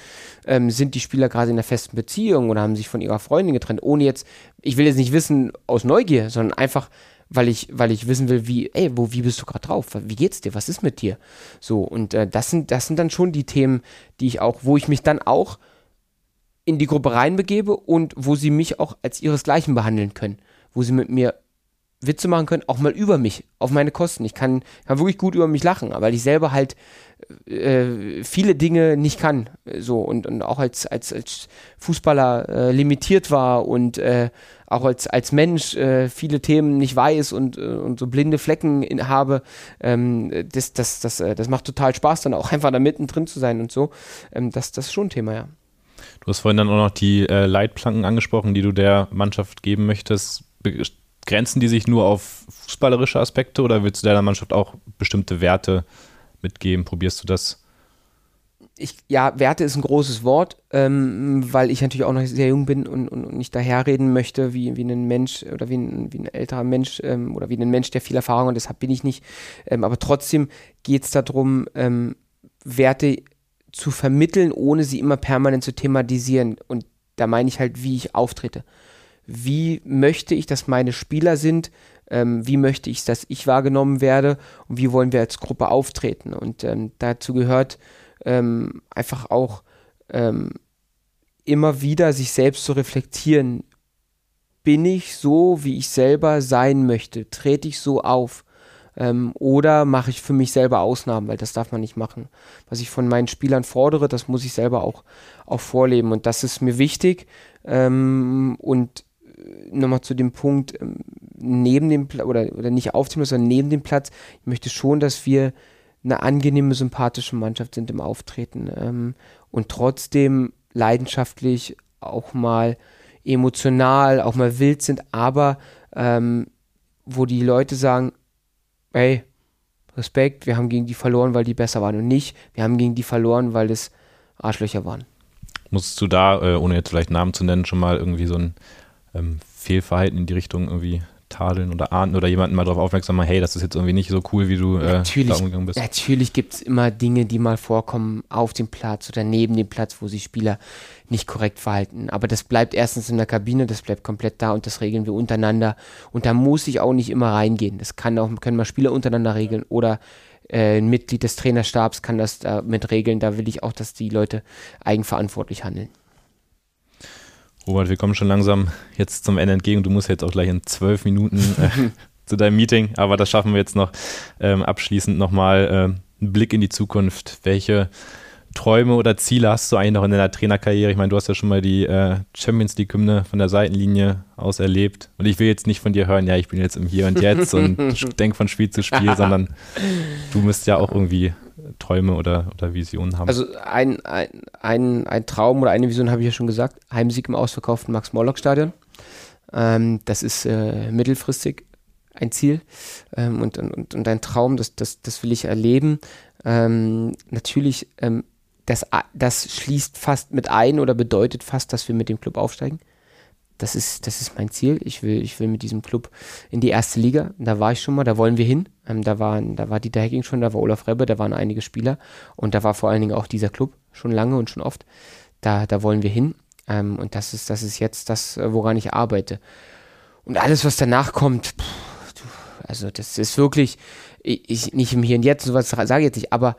ähm, sind die Spieler gerade in einer festen Beziehung oder haben sich von ihrer Freundin getrennt, ohne jetzt, ich will jetzt nicht wissen aus Neugier, sondern einfach, weil ich, weil ich wissen will, wie, ey, wo, wie bist du gerade drauf? Wie geht's dir? Was ist mit dir? So, und äh, das sind, das sind dann schon die Themen, die ich auch, wo ich mich dann auch in die Gruppe reinbegebe und wo sie mich auch als ihresgleichen behandeln können, wo sie mit mir Witze machen können, auch mal über mich, auf meine Kosten. Ich kann, kann wirklich gut über mich lachen, weil ich selber halt äh, viele Dinge nicht kann. So und, und auch als, als, als Fußballer äh, limitiert war und äh, auch als, als Mensch äh, viele Themen nicht weiß und, äh, und so blinde Flecken in, habe. Ähm, das, das, das, äh, das macht total Spaß, dann auch [laughs] einfach da mittendrin zu sein und so. Ähm, das, das ist schon ein Thema, ja. Du hast vorhin dann auch noch die Leitplanken angesprochen, die du der Mannschaft geben möchtest grenzen die sich nur auf fußballerische Aspekte oder willst du deiner Mannschaft auch bestimmte Werte mitgeben? Probierst du das? Ich, ja, Werte ist ein großes Wort, ähm, weil ich natürlich auch noch sehr jung bin und, und, und nicht daherreden möchte wie, wie ein Mensch oder wie ein, wie ein älterer Mensch ähm, oder wie ein Mensch, der viel Erfahrung hat, deshalb bin ich nicht. Ähm, aber trotzdem geht es darum, ähm, Werte zu vermitteln, ohne sie immer permanent zu thematisieren. Und da meine ich halt, wie ich auftrete wie möchte ich, dass meine Spieler sind, ähm, wie möchte ich, dass ich wahrgenommen werde und wie wollen wir als Gruppe auftreten. Und ähm, dazu gehört ähm, einfach auch ähm, immer wieder sich selbst zu reflektieren. Bin ich so, wie ich selber sein möchte? Trete ich so auf? Ähm, oder mache ich für mich selber Ausnahmen, weil das darf man nicht machen. Was ich von meinen Spielern fordere, das muss ich selber auch, auch vorleben. Und das ist mir wichtig. Ähm, und nochmal zu dem Punkt, ähm, neben dem Platz, oder, oder nicht auf dem Platz, sondern neben dem Platz, ich möchte schon, dass wir eine angenehme, sympathische Mannschaft sind im Auftreten ähm, und trotzdem leidenschaftlich auch mal emotional, auch mal wild sind, aber ähm, wo die Leute sagen, hey, Respekt, wir haben gegen die verloren, weil die besser waren und nicht, wir haben gegen die verloren, weil das Arschlöcher waren. Musstest du da, äh, ohne jetzt vielleicht Namen zu nennen, schon mal irgendwie so ein ähm, Fehlverhalten in die Richtung irgendwie tadeln oder ahnden oder jemanden mal darauf aufmerksam machen, hey, das ist jetzt irgendwie nicht so cool, wie du äh, natürlich, da umgegangen bist. Natürlich gibt es immer Dinge, die mal vorkommen auf dem Platz oder neben dem Platz, wo sich Spieler nicht korrekt verhalten. Aber das bleibt erstens in der Kabine, das bleibt komplett da und das regeln wir untereinander. Und da muss ich auch nicht immer reingehen. Das kann auch, können mal Spieler untereinander regeln oder äh, ein Mitglied des Trainerstabs kann das da mit regeln. Da will ich auch, dass die Leute eigenverantwortlich handeln. Robert, wir kommen schon langsam jetzt zum Ende entgegen. Du musst jetzt auch gleich in zwölf Minuten äh, [laughs] zu deinem Meeting, aber das schaffen wir jetzt noch ähm, abschließend nochmal äh, einen Blick in die Zukunft. Welche Träume oder Ziele hast du eigentlich noch in deiner Trainerkarriere? Ich meine, du hast ja schon mal die äh, Champions League-Hymne von der Seitenlinie aus erlebt. Und ich will jetzt nicht von dir hören, ja, ich bin jetzt im Hier und Jetzt und [laughs] denk von Spiel zu Spiel, sondern du müsst ja auch irgendwie Träume oder, oder Visionen haben? Also ein, ein, ein, ein Traum oder eine Vision habe ich ja schon gesagt. Heimsieg im ausverkauften Max-Morlock-Stadion. Ähm, das ist äh, mittelfristig ein Ziel ähm, und, und, und ein Traum, das, das, das will ich erleben. Ähm, natürlich, ähm, das, das schließt fast mit ein oder bedeutet fast, dass wir mit dem Club aufsteigen das ist, das ist mein Ziel. Ich will, ich will mit diesem Club in die erste Liga. Da war ich schon mal, da wollen wir hin. Ähm, da, waren, da war Dieter Hecking schon, da war Olaf Rebbe, da waren einige Spieler und da war vor allen Dingen auch dieser Club schon lange und schon oft. Da, da wollen wir hin. Ähm, und das ist, das ist jetzt das, woran ich arbeite. Und alles, was danach kommt, pff, also das ist wirklich, ich, ich nicht im Hier und Jetzt, sowas sage ich jetzt nicht, aber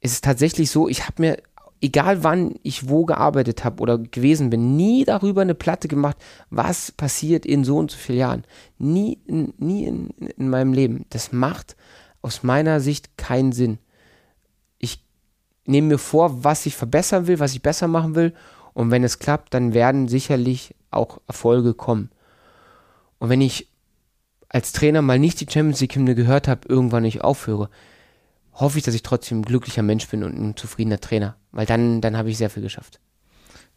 es ist tatsächlich so, ich habe mir egal wann ich wo gearbeitet habe oder gewesen bin, nie darüber eine Platte gemacht, was passiert in so und so vielen Jahren. Nie, nie in, in meinem Leben. Das macht aus meiner Sicht keinen Sinn. Ich nehme mir vor, was ich verbessern will, was ich besser machen will. Und wenn es klappt, dann werden sicherlich auch Erfolge kommen. Und wenn ich als Trainer mal nicht die Champions League Hymne gehört habe, irgendwann nicht aufhöre, hoffe ich, dass ich trotzdem ein glücklicher Mensch bin und ein zufriedener Trainer, weil dann, dann habe ich sehr viel geschafft.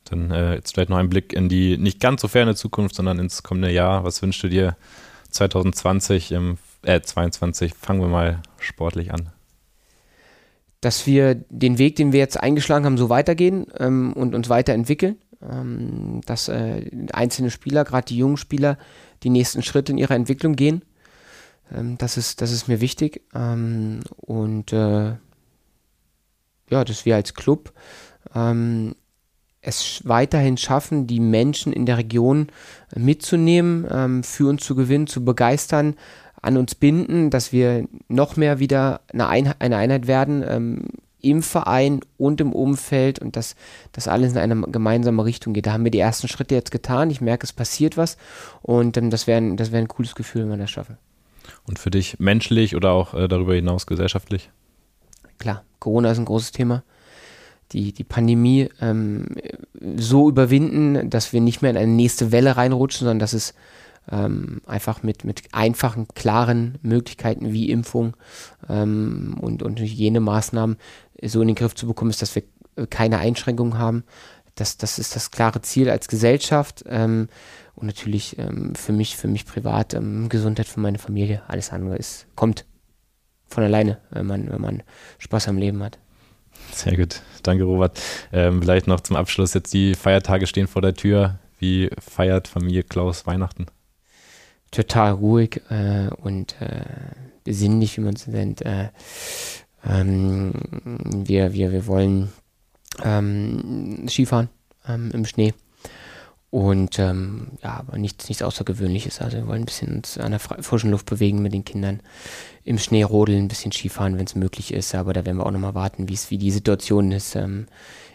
Dann äh, jetzt vielleicht noch ein Blick in die nicht ganz so ferne Zukunft, sondern ins kommende Jahr. Was wünschst du dir 2020, im, äh, 22? Fangen wir mal sportlich an. Dass wir den Weg, den wir jetzt eingeschlagen haben, so weitergehen ähm, und uns weiterentwickeln. Ähm, dass äh, einzelne Spieler, gerade die jungen Spieler, die nächsten Schritte in ihrer Entwicklung gehen Ähm, das, ist, das ist mir wichtig. Ähm, und äh, ja, dass wir als Club ähm, es weiterhin schaffen, die Menschen in der Region mitzunehmen, ähm, für uns zu gewinnen, zu begeistern, an uns binden, dass wir noch mehr wieder eine, Einheit, eine Einheit werden ähm, im Verein und im Umfeld und dass das alles in eine gemeinsame Richtung geht. Da haben wir die ersten Schritte jetzt getan. Ich merke, es passiert was und ähm, das wäre das wär ein cooles Gefühl, wenn wir das schaffen. Und für dich menschlich oder auch äh, darüber hinaus gesellschaftlich? Klar, Corona ist ein großes Thema. Die, die Pandemie ähm, so überwinden, dass wir nicht mehr in eine nächste Welle reinrutschen, sondern dass es ähm, einfach mit, mit einfachen, klaren Möglichkeiten wie Impfung ähm, und, und Hygienemaßnahmen so in den Griff zu bekommen ist, dass wir keine Einschränkungen haben. Das, das ist das klare Ziel als Gesellschaft ähm, und natürlich ähm, für mich, für mich privat, ähm, Gesundheit für meine Familie. Alles andere ist, kommt von alleine, wenn man, wenn man Spaß am Leben hat. Sehr gut, danke Robert. Ähm, vielleicht noch zum Abschluss jetzt die Feiertage stehen vor der Tür. Wie feiert Familie Klaus Weihnachten? total ruhig äh, und äh, besinnlich, wie man es nennt. Äh, ähm, wir, wir, wir wollen ähm, Skifahren ähm, im Schnee. Und ähm, ja, aber nichts, nichts Außergewöhnliches. Also wir wollen ein bisschen uns an der frischen Luft bewegen mit den Kindern, im Schnee rodeln, ein bisschen Skifahren, wenn es möglich ist. Aber da werden wir auch nochmal warten, wie die Situation ist. Ähm,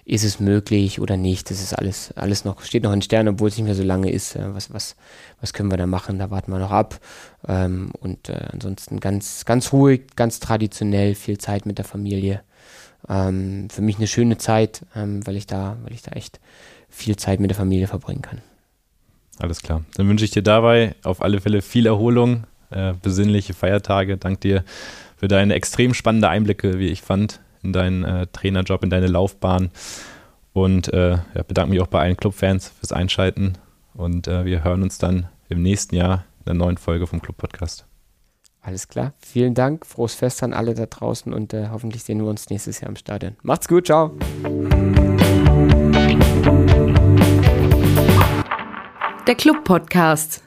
ist es möglich oder nicht? Das ist alles, alles noch, steht noch in Sternen, obwohl es nicht mehr so lange ist. Äh, was, was, was können wir da machen? Da warten wir noch ab. Ähm, und äh, ansonsten ganz, ganz ruhig, ganz traditionell, viel Zeit mit der Familie. Ähm, für mich eine schöne Zeit, ähm, weil ich da, weil ich da echt viel Zeit mit der Familie verbringen kann. Alles klar. Dann wünsche ich dir dabei auf alle Fälle viel Erholung, äh, besinnliche Feiertage. Dank dir für deine extrem spannende Einblicke, wie ich fand, in deinen äh, Trainerjob, in deine Laufbahn. Und äh, ja, bedanke mich auch bei allen Clubfans fürs Einschalten. Und äh, wir hören uns dann im nächsten Jahr in der neuen Folge vom Club Podcast. Alles klar. Vielen Dank. Frohes Fest an alle da draußen und äh, hoffentlich sehen wir uns nächstes Jahr im Stadion. Macht's gut. Ciao. Der Club Podcast.